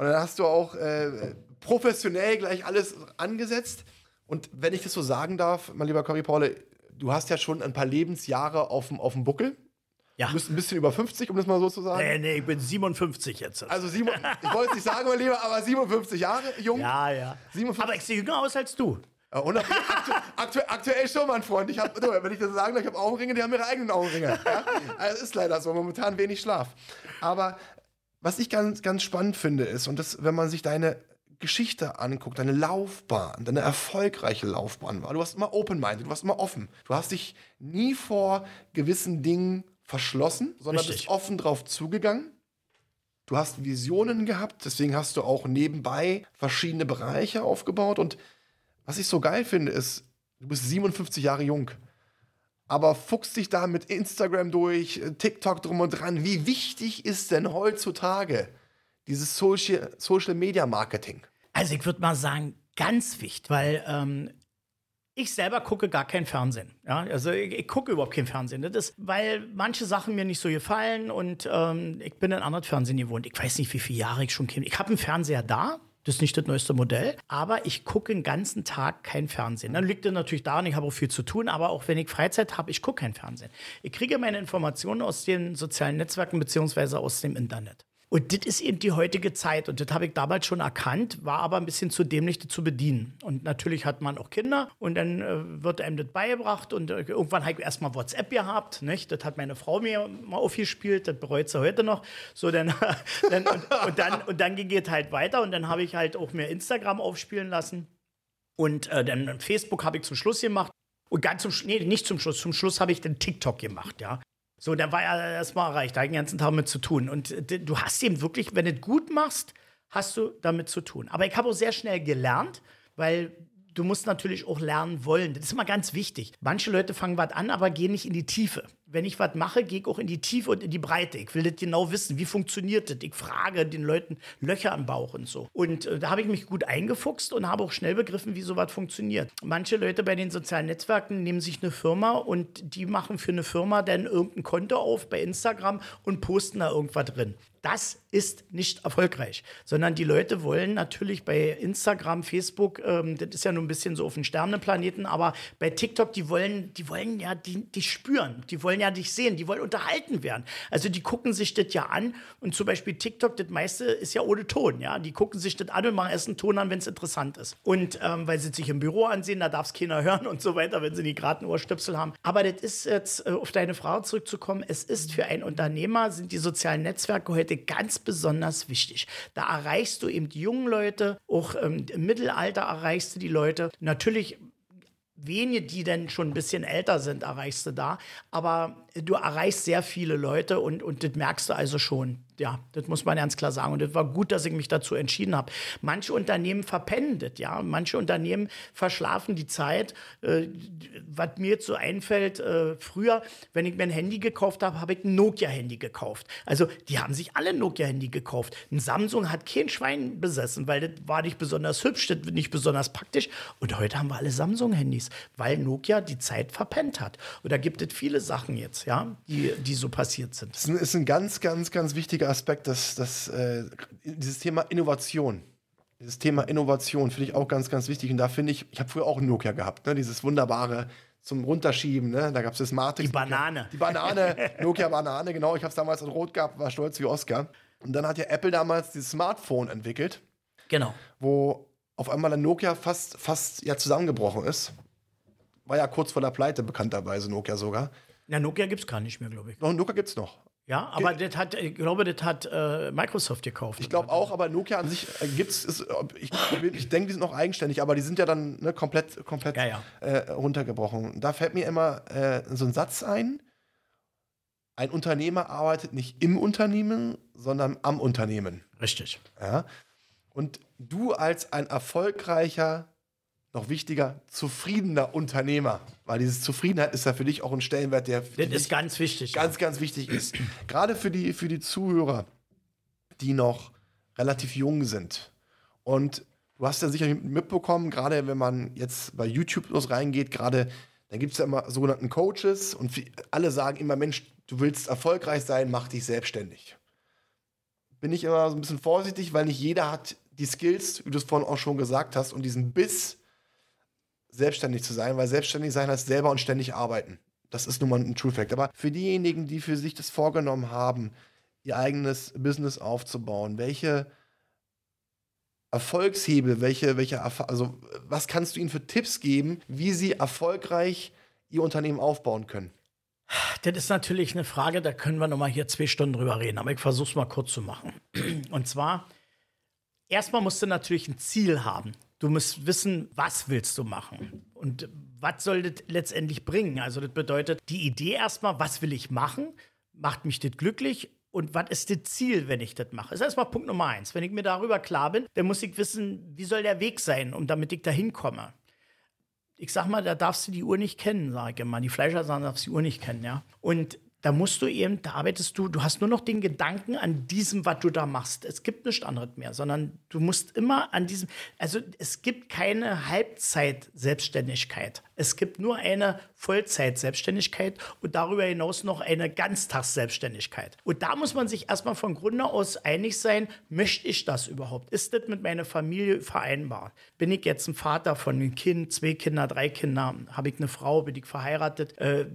Und dann hast du auch äh, professionell gleich alles angesetzt. Und wenn ich das so sagen darf, mein lieber Cory Paule, du hast ja schon ein paar Lebensjahre auf dem, auf dem Buckel. Ja. Du bist ein bisschen über 50, um das mal so zu sagen. Nee, nee, ich bin 57 jetzt. Also, sieben, ich wollte es nicht sagen, mein Lieber, aber 57 Jahre jung. Ja, ja. 57. Aber ich sehe jünger aus als du. Ja, und aktu aktu aktuell schon, mein Freund. Ich hab, wenn ich das sagen darf, ich habe Augenringe, die haben ihre eigenen Augenringe. Ja? Also ist leider so, momentan wenig Schlaf. Aber was ich ganz, ganz spannend finde, ist, und das, wenn man sich deine Geschichte anguckt, deine Laufbahn, deine erfolgreiche Laufbahn war, du warst immer open-minded, du warst immer offen. Du hast dich nie vor gewissen Dingen verschlossen, sondern Richtig. bist offen drauf zugegangen. Du hast Visionen gehabt, deswegen hast du auch nebenbei verschiedene Bereiche aufgebaut. Und was ich so geil finde, ist, du bist 57 Jahre jung aber fuchst dich da mit Instagram durch, äh, TikTok drum und dran. Wie wichtig ist denn heutzutage dieses Social, Social Media Marketing? Also ich würde mal sagen, ganz wichtig, weil ähm, ich selber gucke gar kein Fernsehen. Ja? Also ich, ich gucke überhaupt kein Fernsehen. Das ist, weil manche Sachen mir nicht so gefallen und ähm, ich bin ein anderes Fernsehen gewohnt. Ich weiß nicht, wie viele Jahre ich schon kenne. Ich habe einen Fernseher da, das ist nicht das neueste Modell. Aber ich gucke den ganzen Tag kein Fernsehen. Dann liegt das natürlich daran, ich habe auch viel zu tun. Aber auch wenn ich Freizeit habe, ich gucke kein Fernsehen. Ich kriege meine Informationen aus den sozialen Netzwerken beziehungsweise aus dem Internet. Und das ist eben die heutige Zeit. Und das habe ich damals schon erkannt, war aber ein bisschen zu dämlich, das zu bedienen. Und natürlich hat man auch Kinder und dann äh, wird einem das beigebracht. Und äh, irgendwann habe ich erstmal WhatsApp gehabt. Nicht? Das hat meine Frau mir mal aufgespielt, das bereut sie heute noch. So, dann, dann, und, und, dann, und dann ging es halt weiter. Und dann habe ich halt auch mir Instagram aufspielen lassen. Und äh, dann Facebook habe ich zum Schluss gemacht. Und ganz zum Schluss, nee, nicht zum Schluss, zum Schluss habe ich den TikTok gemacht, ja. So, dann war er erstmal erreicht, da den ganzen Tag mit zu tun. Und äh, du hast eben wirklich, wenn du es gut machst, hast du damit zu tun. Aber ich habe auch sehr schnell gelernt, weil du musst natürlich auch lernen wollen. Das ist immer ganz wichtig. Manche Leute fangen was an, aber gehen nicht in die Tiefe. Wenn ich was mache, gehe ich auch in die Tiefe und in die Breite. Ich will das genau wissen, wie funktioniert das. Ich frage den Leuten Löcher am Bauch und so. Und äh, da habe ich mich gut eingefuchst und habe auch schnell begriffen, wie sowas funktioniert. Manche Leute bei den sozialen Netzwerken nehmen sich eine Firma und die machen für eine Firma dann irgendein Konto auf bei Instagram und posten da irgendwas drin. Das ist nicht erfolgreich, sondern die Leute wollen natürlich bei Instagram, Facebook, ähm, das ist ja nur ein bisschen so auf dem Sternenplaneten, aber bei TikTok, die wollen, die wollen ja die, die spüren, die wollen ja dich sehen, die wollen unterhalten werden. Also die gucken sich das ja an und zum Beispiel TikTok, das meiste ist ja ohne Ton, ja. Die gucken sich das an und machen erst einen Ton an, wenn es interessant ist. Und ähm, weil sie sich im Büro ansehen, da darf es keiner hören und so weiter, wenn sie die geraden Ohrstöpsel haben. Aber das ist jetzt, äh, auf deine Frage zurückzukommen, es ist für einen Unternehmer, sind die sozialen Netzwerke heute ganz besonders wichtig. Da erreichst du eben die jungen Leute, auch ähm, im Mittelalter erreichst du die Leute. Natürlich wenige, die dann schon ein bisschen älter sind, erreichst du da. Aber du erreichst sehr viele Leute und, und das merkst du also schon ja, das muss man ganz klar sagen. Und es war gut, dass ich mich dazu entschieden habe. Manche Unternehmen verpennen das, ja. Manche Unternehmen verschlafen die Zeit. Äh, was mir jetzt so einfällt, äh, früher, wenn ich mir ein Handy gekauft habe, habe ich ein Nokia-Handy gekauft. Also, die haben sich alle Nokia-Handy gekauft. Ein Samsung hat kein Schwein besessen, weil das war nicht besonders hübsch, das nicht besonders praktisch. Und heute haben wir alle Samsung-Handys, weil Nokia die Zeit verpennt hat. Und da gibt es viele Sachen jetzt, ja, die, die so passiert sind. Das ist ein ganz, ganz, ganz wichtiger Aspekt, dass, dass äh, dieses Thema Innovation. Dieses Thema Innovation finde ich auch ganz, ganz wichtig. Und da finde ich, ich habe früher auch ein Nokia gehabt, ne? dieses wunderbare zum Runterschieben. Ne? Da gab es das Matrix. Die Banane. Die Banane, Nokia Banane, genau. Ich habe es damals in Rot gehabt, war stolz wie Oscar. Und dann hat ja Apple damals dieses Smartphone entwickelt. Genau. Wo auf einmal ein Nokia fast, fast ja zusammengebrochen ist. War ja kurz vor der Pleite, bekannterweise Nokia sogar. Ja, Nokia gibt es gar nicht mehr, glaube ich. Noch Nokia gibt es noch. Ja, aber das hat, ich glaube, das hat äh, Microsoft gekauft. Ich glaube auch, aber Nokia an sich äh, gibt es, ich, ich denke, die sind noch eigenständig, aber die sind ja dann ne, komplett, komplett ja, ja. Äh, runtergebrochen. Da fällt mir immer äh, so ein Satz ein. Ein Unternehmer arbeitet nicht im Unternehmen, sondern am Unternehmen. Richtig. Ja? Und du als ein erfolgreicher noch wichtiger, zufriedener Unternehmer. Weil diese Zufriedenheit ist ja für dich auch ein Stellenwert, der das ist ganz wichtig. Ganz, ja. ganz wichtig ist. Gerade für die, für die Zuhörer, die noch relativ jung sind. Und du hast ja sicher mitbekommen, gerade wenn man jetzt bei YouTube los reingeht, gerade dann gibt es ja immer sogenannten Coaches und alle sagen immer, Mensch, du willst erfolgreich sein, mach dich selbstständig. Bin ich immer so ein bisschen vorsichtig, weil nicht jeder hat die Skills, wie du es vorhin auch schon gesagt hast, und diesen Biss, selbstständig zu sein, weil selbstständig sein heißt selber und ständig arbeiten. Das ist nun mal ein True Fact. Aber für diejenigen, die für sich das vorgenommen haben, ihr eigenes Business aufzubauen, welche Erfolgshebel, welche, welche, also was kannst du ihnen für Tipps geben, wie sie erfolgreich ihr Unternehmen aufbauen können? Das ist natürlich eine Frage, da können wir noch mal hier zwei Stunden drüber reden, aber ich versuche es mal kurz zu machen. Und zwar, erstmal musst du natürlich ein Ziel haben. Du musst wissen, was willst du machen und was soll das letztendlich bringen. Also das bedeutet, die Idee erstmal, was will ich machen, macht mich das glücklich und was ist das Ziel, wenn ich das mache? Das ist erstmal Punkt Nummer eins. Wenn ich mir darüber klar bin, dann muss ich wissen, wie soll der Weg sein, um damit ich da hinkomme. Ich sag mal, da darfst du die Uhr nicht kennen, sage ich immer. Die Fleischer sagen, darfst du die Uhr nicht kennen, ja. Und da musst du eben, da arbeitest du, du hast nur noch den Gedanken an diesem, was du da machst. Es gibt nichts anderes mehr, sondern du musst immer an diesem, also es gibt keine Halbzeit-Selbstständigkeit. Es gibt nur eine Vollzeit-Selbstständigkeit und darüber hinaus noch eine Ganztags-Selbstständigkeit. Und da muss man sich erstmal von Grunde aus einig sein, möchte ich das überhaupt? Ist das mit meiner Familie vereinbar? Bin ich jetzt ein Vater von einem Kind, zwei Kinder, drei Kinder? Habe ich eine Frau? Bin ich verheiratet? Äh,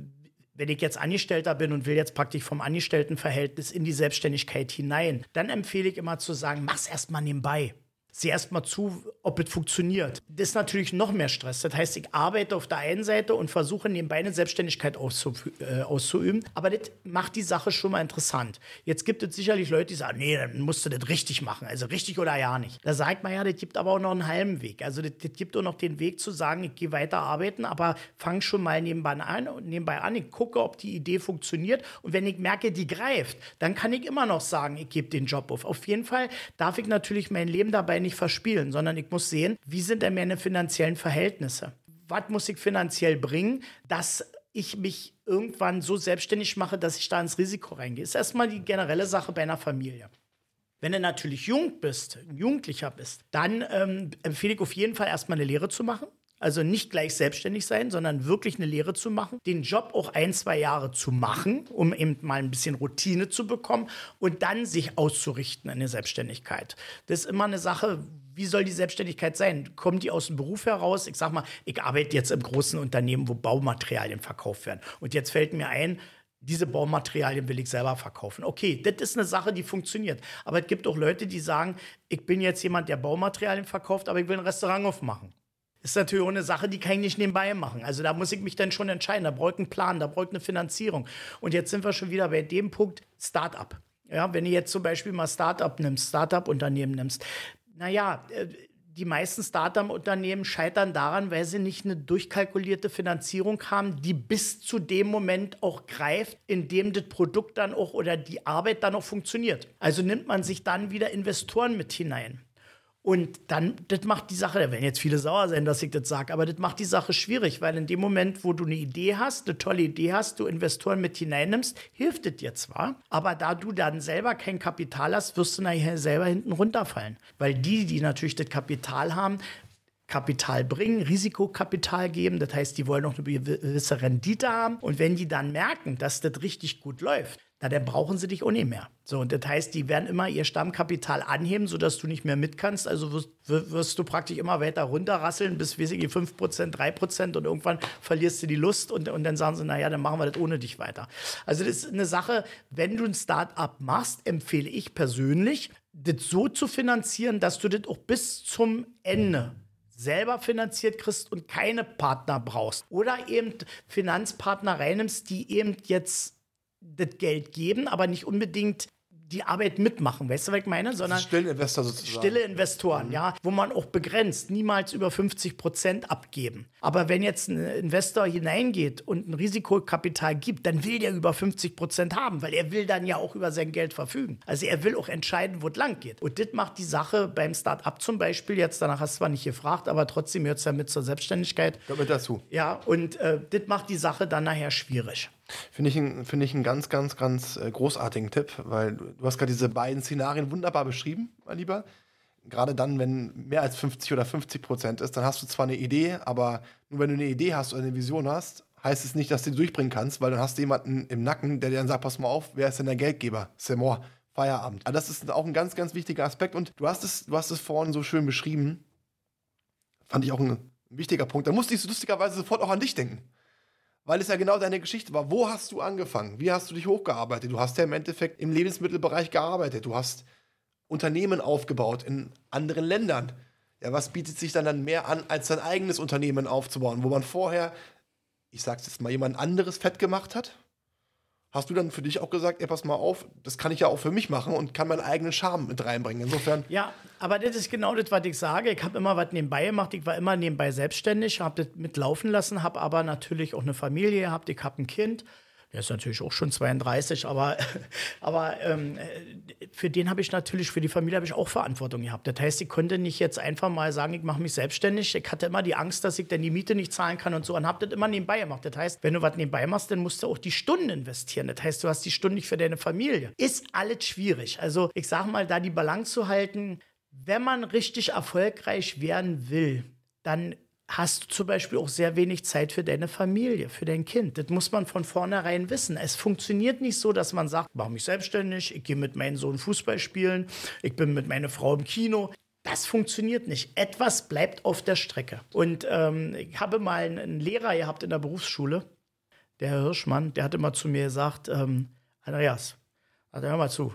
wenn ich jetzt Angestellter bin und will jetzt praktisch vom Angestelltenverhältnis in die Selbstständigkeit hinein, dann empfehle ich immer zu sagen, mach's erstmal nebenbei. Sieh erstmal zu, ob es funktioniert. Das ist natürlich noch mehr Stress. Das heißt, ich arbeite auf der einen Seite und versuche nebenbei eine Selbstständigkeit auszu äh, auszuüben. Aber das macht die Sache schon mal interessant. Jetzt gibt es sicherlich Leute, die sagen, nee, dann musst du das richtig machen. Also richtig oder ja nicht. Da sagt man ja, das gibt aber auch noch einen halben Weg. Also das, das gibt auch noch den Weg zu sagen, ich gehe weiter arbeiten, aber fang schon mal nebenbei an, nebenbei an. Ich gucke, ob die Idee funktioniert. Und wenn ich merke, die greift, dann kann ich immer noch sagen, ich gebe den Job auf. Auf jeden Fall darf ich natürlich mein Leben dabei nicht verspielen, sondern ich muss sehen, wie sind denn meine finanziellen Verhältnisse? Was muss ich finanziell bringen, dass ich mich irgendwann so selbstständig mache, dass ich da ins Risiko reingehe? Ist erstmal die generelle Sache bei einer Familie. Wenn du natürlich jung bist, ein Jugendlicher bist, dann ähm, empfehle ich auf jeden Fall erstmal eine Lehre zu machen. Also nicht gleich selbstständig sein, sondern wirklich eine Lehre zu machen, den Job auch ein, zwei Jahre zu machen, um eben mal ein bisschen Routine zu bekommen und dann sich auszurichten in der Selbstständigkeit. Das ist immer eine Sache, wie soll die Selbstständigkeit sein? Kommt die aus dem Beruf heraus? Ich sag mal, ich arbeite jetzt im großen Unternehmen, wo Baumaterialien verkauft werden. Und jetzt fällt mir ein, diese Baumaterialien will ich selber verkaufen. Okay, das ist eine Sache, die funktioniert. Aber es gibt auch Leute, die sagen, ich bin jetzt jemand, der Baumaterialien verkauft, aber ich will ein Restaurant aufmachen ist natürlich auch eine Sache, die kann ich nicht nebenbei machen. Also da muss ich mich dann schon entscheiden. Da brauche ich einen Plan, da brauche ich eine Finanzierung. Und jetzt sind wir schon wieder bei dem Punkt Startup. Ja, wenn du jetzt zum Beispiel mal Startup nimmst, Startup-Unternehmen nimmst, naja, äh, die meisten Startup-Unternehmen scheitern daran, weil sie nicht eine durchkalkulierte Finanzierung haben, die bis zu dem Moment auch greift, in dem das Produkt dann auch oder die Arbeit dann auch funktioniert. Also nimmt man sich dann wieder Investoren mit hinein. Und dann, das macht die Sache, da werden jetzt viele sauer sein, dass ich das sage, aber das macht die Sache schwierig, weil in dem Moment, wo du eine Idee hast, eine tolle Idee hast, du Investoren mit hineinnimmst, hilft es dir zwar, aber da du dann selber kein Kapital hast, wirst du nachher selber hinten runterfallen. Weil die, die natürlich das Kapital haben, Kapital bringen, Risikokapital geben. Das heißt, die wollen noch eine gewisse Rendite haben. Und wenn die dann merken, dass das richtig gut läuft, na, dann brauchen sie dich auch nicht mehr. So, und das heißt, die werden immer ihr Stammkapital anheben, sodass du nicht mehr mit kannst. Also wirst, wirst du praktisch immer weiter runterrasseln bis, weiß ich, 5%, 3% und irgendwann verlierst du die Lust und, und dann sagen sie, naja, dann machen wir das ohne dich weiter. Also das ist eine Sache, wenn du ein Start-up machst, empfehle ich persönlich, das so zu finanzieren, dass du das auch bis zum Ende selber finanziert kriegst und keine Partner brauchst. Oder eben Finanzpartner reinnimmst, die eben jetzt das Geld geben, aber nicht unbedingt die Arbeit mitmachen, weißt du, was ich meine? Sondern stille Investor sozusagen. Stille Investoren, mhm. ja, wo man auch begrenzt, niemals über 50 Prozent abgeben. Aber wenn jetzt ein Investor hineingeht und ein Risikokapital gibt, dann will der über 50 Prozent haben, weil er will dann ja auch über sein Geld verfügen. Also er will auch entscheiden, wo es lang geht. Und das macht die Sache beim Start-up zum Beispiel, jetzt danach hast du zwar nicht gefragt, aber trotzdem gehört es ja mit zur Selbstständigkeit. Damit dazu. Ja, und äh, das macht die Sache dann nachher schwierig. Finde ich, find ich einen ganz, ganz, ganz äh, großartigen Tipp, weil du hast gerade diese beiden Szenarien wunderbar beschrieben, mein Lieber. Gerade dann, wenn mehr als 50 oder 50 Prozent ist, dann hast du zwar eine Idee, aber nur wenn du eine Idee hast oder eine Vision hast, heißt es nicht, dass du die durchbringen kannst, weil dann hast du jemanden im Nacken, der dir dann sagt, pass mal auf, wer ist denn der Geldgeber? Moi. Feierabend. Also das ist auch ein ganz, ganz wichtiger Aspekt und du hast es, du hast es vorhin so schön beschrieben. Fand ich auch ein wichtiger Punkt. Da musste ich lustigerweise sofort auch an dich denken weil es ja genau deine Geschichte war. Wo hast du angefangen? Wie hast du dich hochgearbeitet? Du hast ja im Endeffekt im Lebensmittelbereich gearbeitet. Du hast Unternehmen aufgebaut in anderen Ländern. Ja, was bietet sich dann, dann mehr an, als dein eigenes Unternehmen aufzubauen, wo man vorher, ich sag's jetzt mal, jemand anderes fett gemacht hat? Hast du dann für dich auch gesagt, ey, pass mal auf, das kann ich ja auch für mich machen und kann meinen eigenen Charme mit reinbringen. Insofern. Ja, aber das ist genau das, was ich sage. Ich habe immer was nebenbei gemacht. Ich war immer nebenbei selbstständig, habe das mitlaufen lassen, habe aber natürlich auch eine Familie gehabt. Ich habe ein Kind. Der ist natürlich auch schon 32, aber, aber ähm, für den habe ich natürlich, für die Familie habe ich auch Verantwortung gehabt. Das heißt, ich konnte nicht jetzt einfach mal sagen, ich mache mich selbstständig. Ich hatte immer die Angst, dass ich dann die Miete nicht zahlen kann und so und habe das immer nebenbei gemacht. Das heißt, wenn du was nebenbei machst, dann musst du auch die Stunden investieren. Das heißt, du hast die Stunden nicht für deine Familie. Ist alles schwierig. Also ich sage mal, da die Balance zu halten, wenn man richtig erfolgreich werden will, dann hast du zum Beispiel auch sehr wenig Zeit für deine Familie, für dein Kind. Das muss man von vornherein wissen. Es funktioniert nicht so, dass man sagt, mach mich selbstständig, ich gehe mit meinem Sohn Fußball spielen, ich bin mit meiner Frau im Kino. Das funktioniert nicht. Etwas bleibt auf der Strecke. Und ähm, ich habe mal einen Lehrer gehabt in der Berufsschule, der Herr Hirschmann, der hat immer zu mir gesagt, ähm, Andreas, also hör mal zu,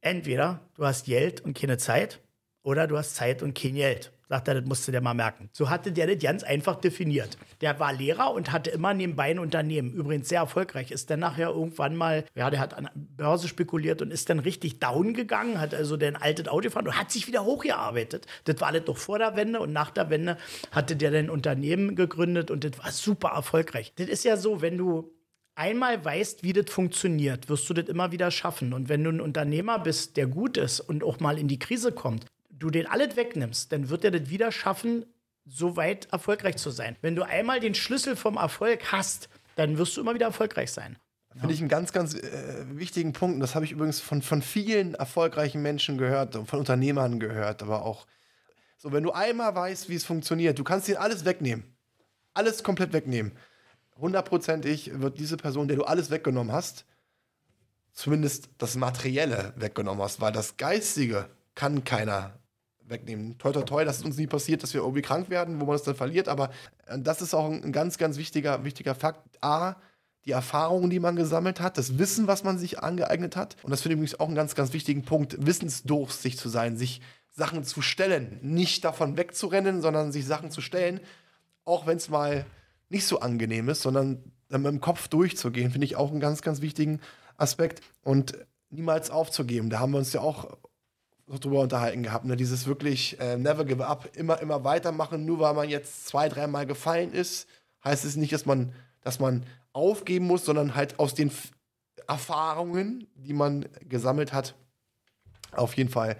entweder du hast Geld und keine Zeit oder du hast Zeit und kein Geld. Sagt er, das musst du dir mal merken. So hatte der das ganz einfach definiert. Der war Lehrer und hatte immer nebenbei ein Unternehmen. Übrigens sehr erfolgreich. Ist dann nachher irgendwann mal, ja, der hat an Börse spekuliert und ist dann richtig down gegangen, hat also den altes Auto gefahren und hat sich wieder hochgearbeitet. Das war alles noch vor der Wende und nach der Wende hatte der dann ein Unternehmen gegründet und das war super erfolgreich. Das ist ja so, wenn du einmal weißt, wie das funktioniert, wirst du das immer wieder schaffen. Und wenn du ein Unternehmer bist, der gut ist und auch mal in die Krise kommt, du den alles wegnimmst, dann wird er das wieder schaffen, so weit erfolgreich zu sein. Wenn du einmal den Schlüssel vom Erfolg hast, dann wirst du immer wieder erfolgreich sein. Finde ich einen ganz, ganz äh, wichtigen Punkt. Und das habe ich übrigens von, von vielen erfolgreichen Menschen gehört, von Unternehmern gehört, aber auch so, wenn du einmal weißt, wie es funktioniert, du kannst dir alles wegnehmen. Alles komplett wegnehmen. Hundertprozentig wird diese Person, der du alles weggenommen hast, zumindest das Materielle weggenommen hast, weil das Geistige kann keiner wegnehmen. Toi, toi, toi, dass es uns nie passiert, dass wir irgendwie krank werden, wo man es dann verliert. Aber äh, das ist auch ein ganz, ganz wichtiger, wichtiger Fakt. A, die Erfahrungen, die man gesammelt hat, das Wissen, was man sich angeeignet hat. Und das finde ich übrigens auch einen ganz, ganz wichtigen Punkt, wissensdurstig zu sein, sich Sachen zu stellen. Nicht davon wegzurennen, sondern sich Sachen zu stellen. Auch wenn es mal nicht so angenehm ist, sondern dann mit dem Kopf durchzugehen, finde ich auch einen ganz, ganz wichtigen Aspekt. Und niemals aufzugeben. Da haben wir uns ja auch drüber unterhalten gehabt. Ne? Dieses wirklich äh, never give up, immer, immer weitermachen. Nur weil man jetzt zwei, dreimal gefallen ist, heißt es nicht, dass man, dass man aufgeben muss, sondern halt aus den F Erfahrungen, die man gesammelt hat, auf jeden Fall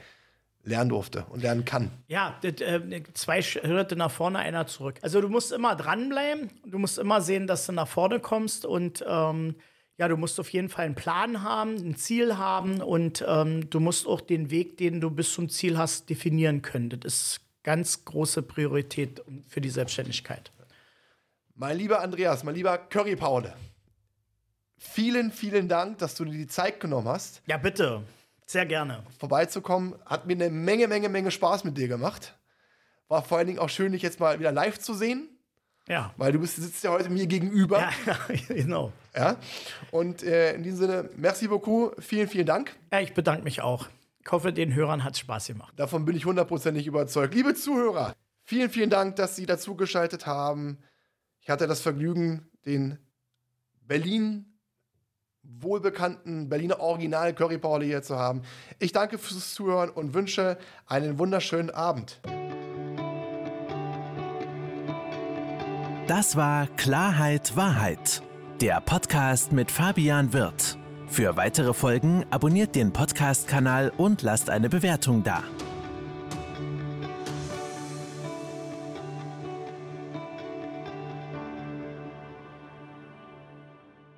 lernen durfte und lernen kann. Ja, äh, zwei Schritte nach vorne, einer zurück. Also du musst immer dranbleiben, du musst immer sehen, dass du nach vorne kommst und ähm, ja, du musst auf jeden Fall einen Plan haben, ein Ziel haben und ähm, du musst auch den Weg, den du bis zum Ziel hast, definieren können. Das ist ganz große Priorität für die Selbstständigkeit. Mein lieber Andreas, mein lieber Curry Paul, vielen, vielen Dank, dass du dir die Zeit genommen hast. Ja, bitte. Sehr gerne. Vorbeizukommen. Hat mir eine Menge, Menge, Menge Spaß mit dir gemacht. War vor allen Dingen auch schön, dich jetzt mal wieder live zu sehen. Ja. Weil du bist, sitzt ja heute mir gegenüber. Ja, genau. Ja. Und äh, in diesem Sinne, merci beaucoup, vielen, vielen Dank. Ja, ich bedanke mich auch. Ich hoffe, den Hörern hat es Spaß gemacht. Davon bin ich hundertprozentig überzeugt. Liebe Zuhörer, vielen, vielen Dank, dass Sie dazugeschaltet haben. Ich hatte das Vergnügen, den Berlin wohlbekannten Berliner Original Curry Pauli hier zu haben. Ich danke fürs Zuhören und wünsche einen wunderschönen Abend. Das war Klarheit Wahrheit, der Podcast mit Fabian Wirth. Für weitere Folgen abonniert den Podcast-Kanal und lasst eine Bewertung da.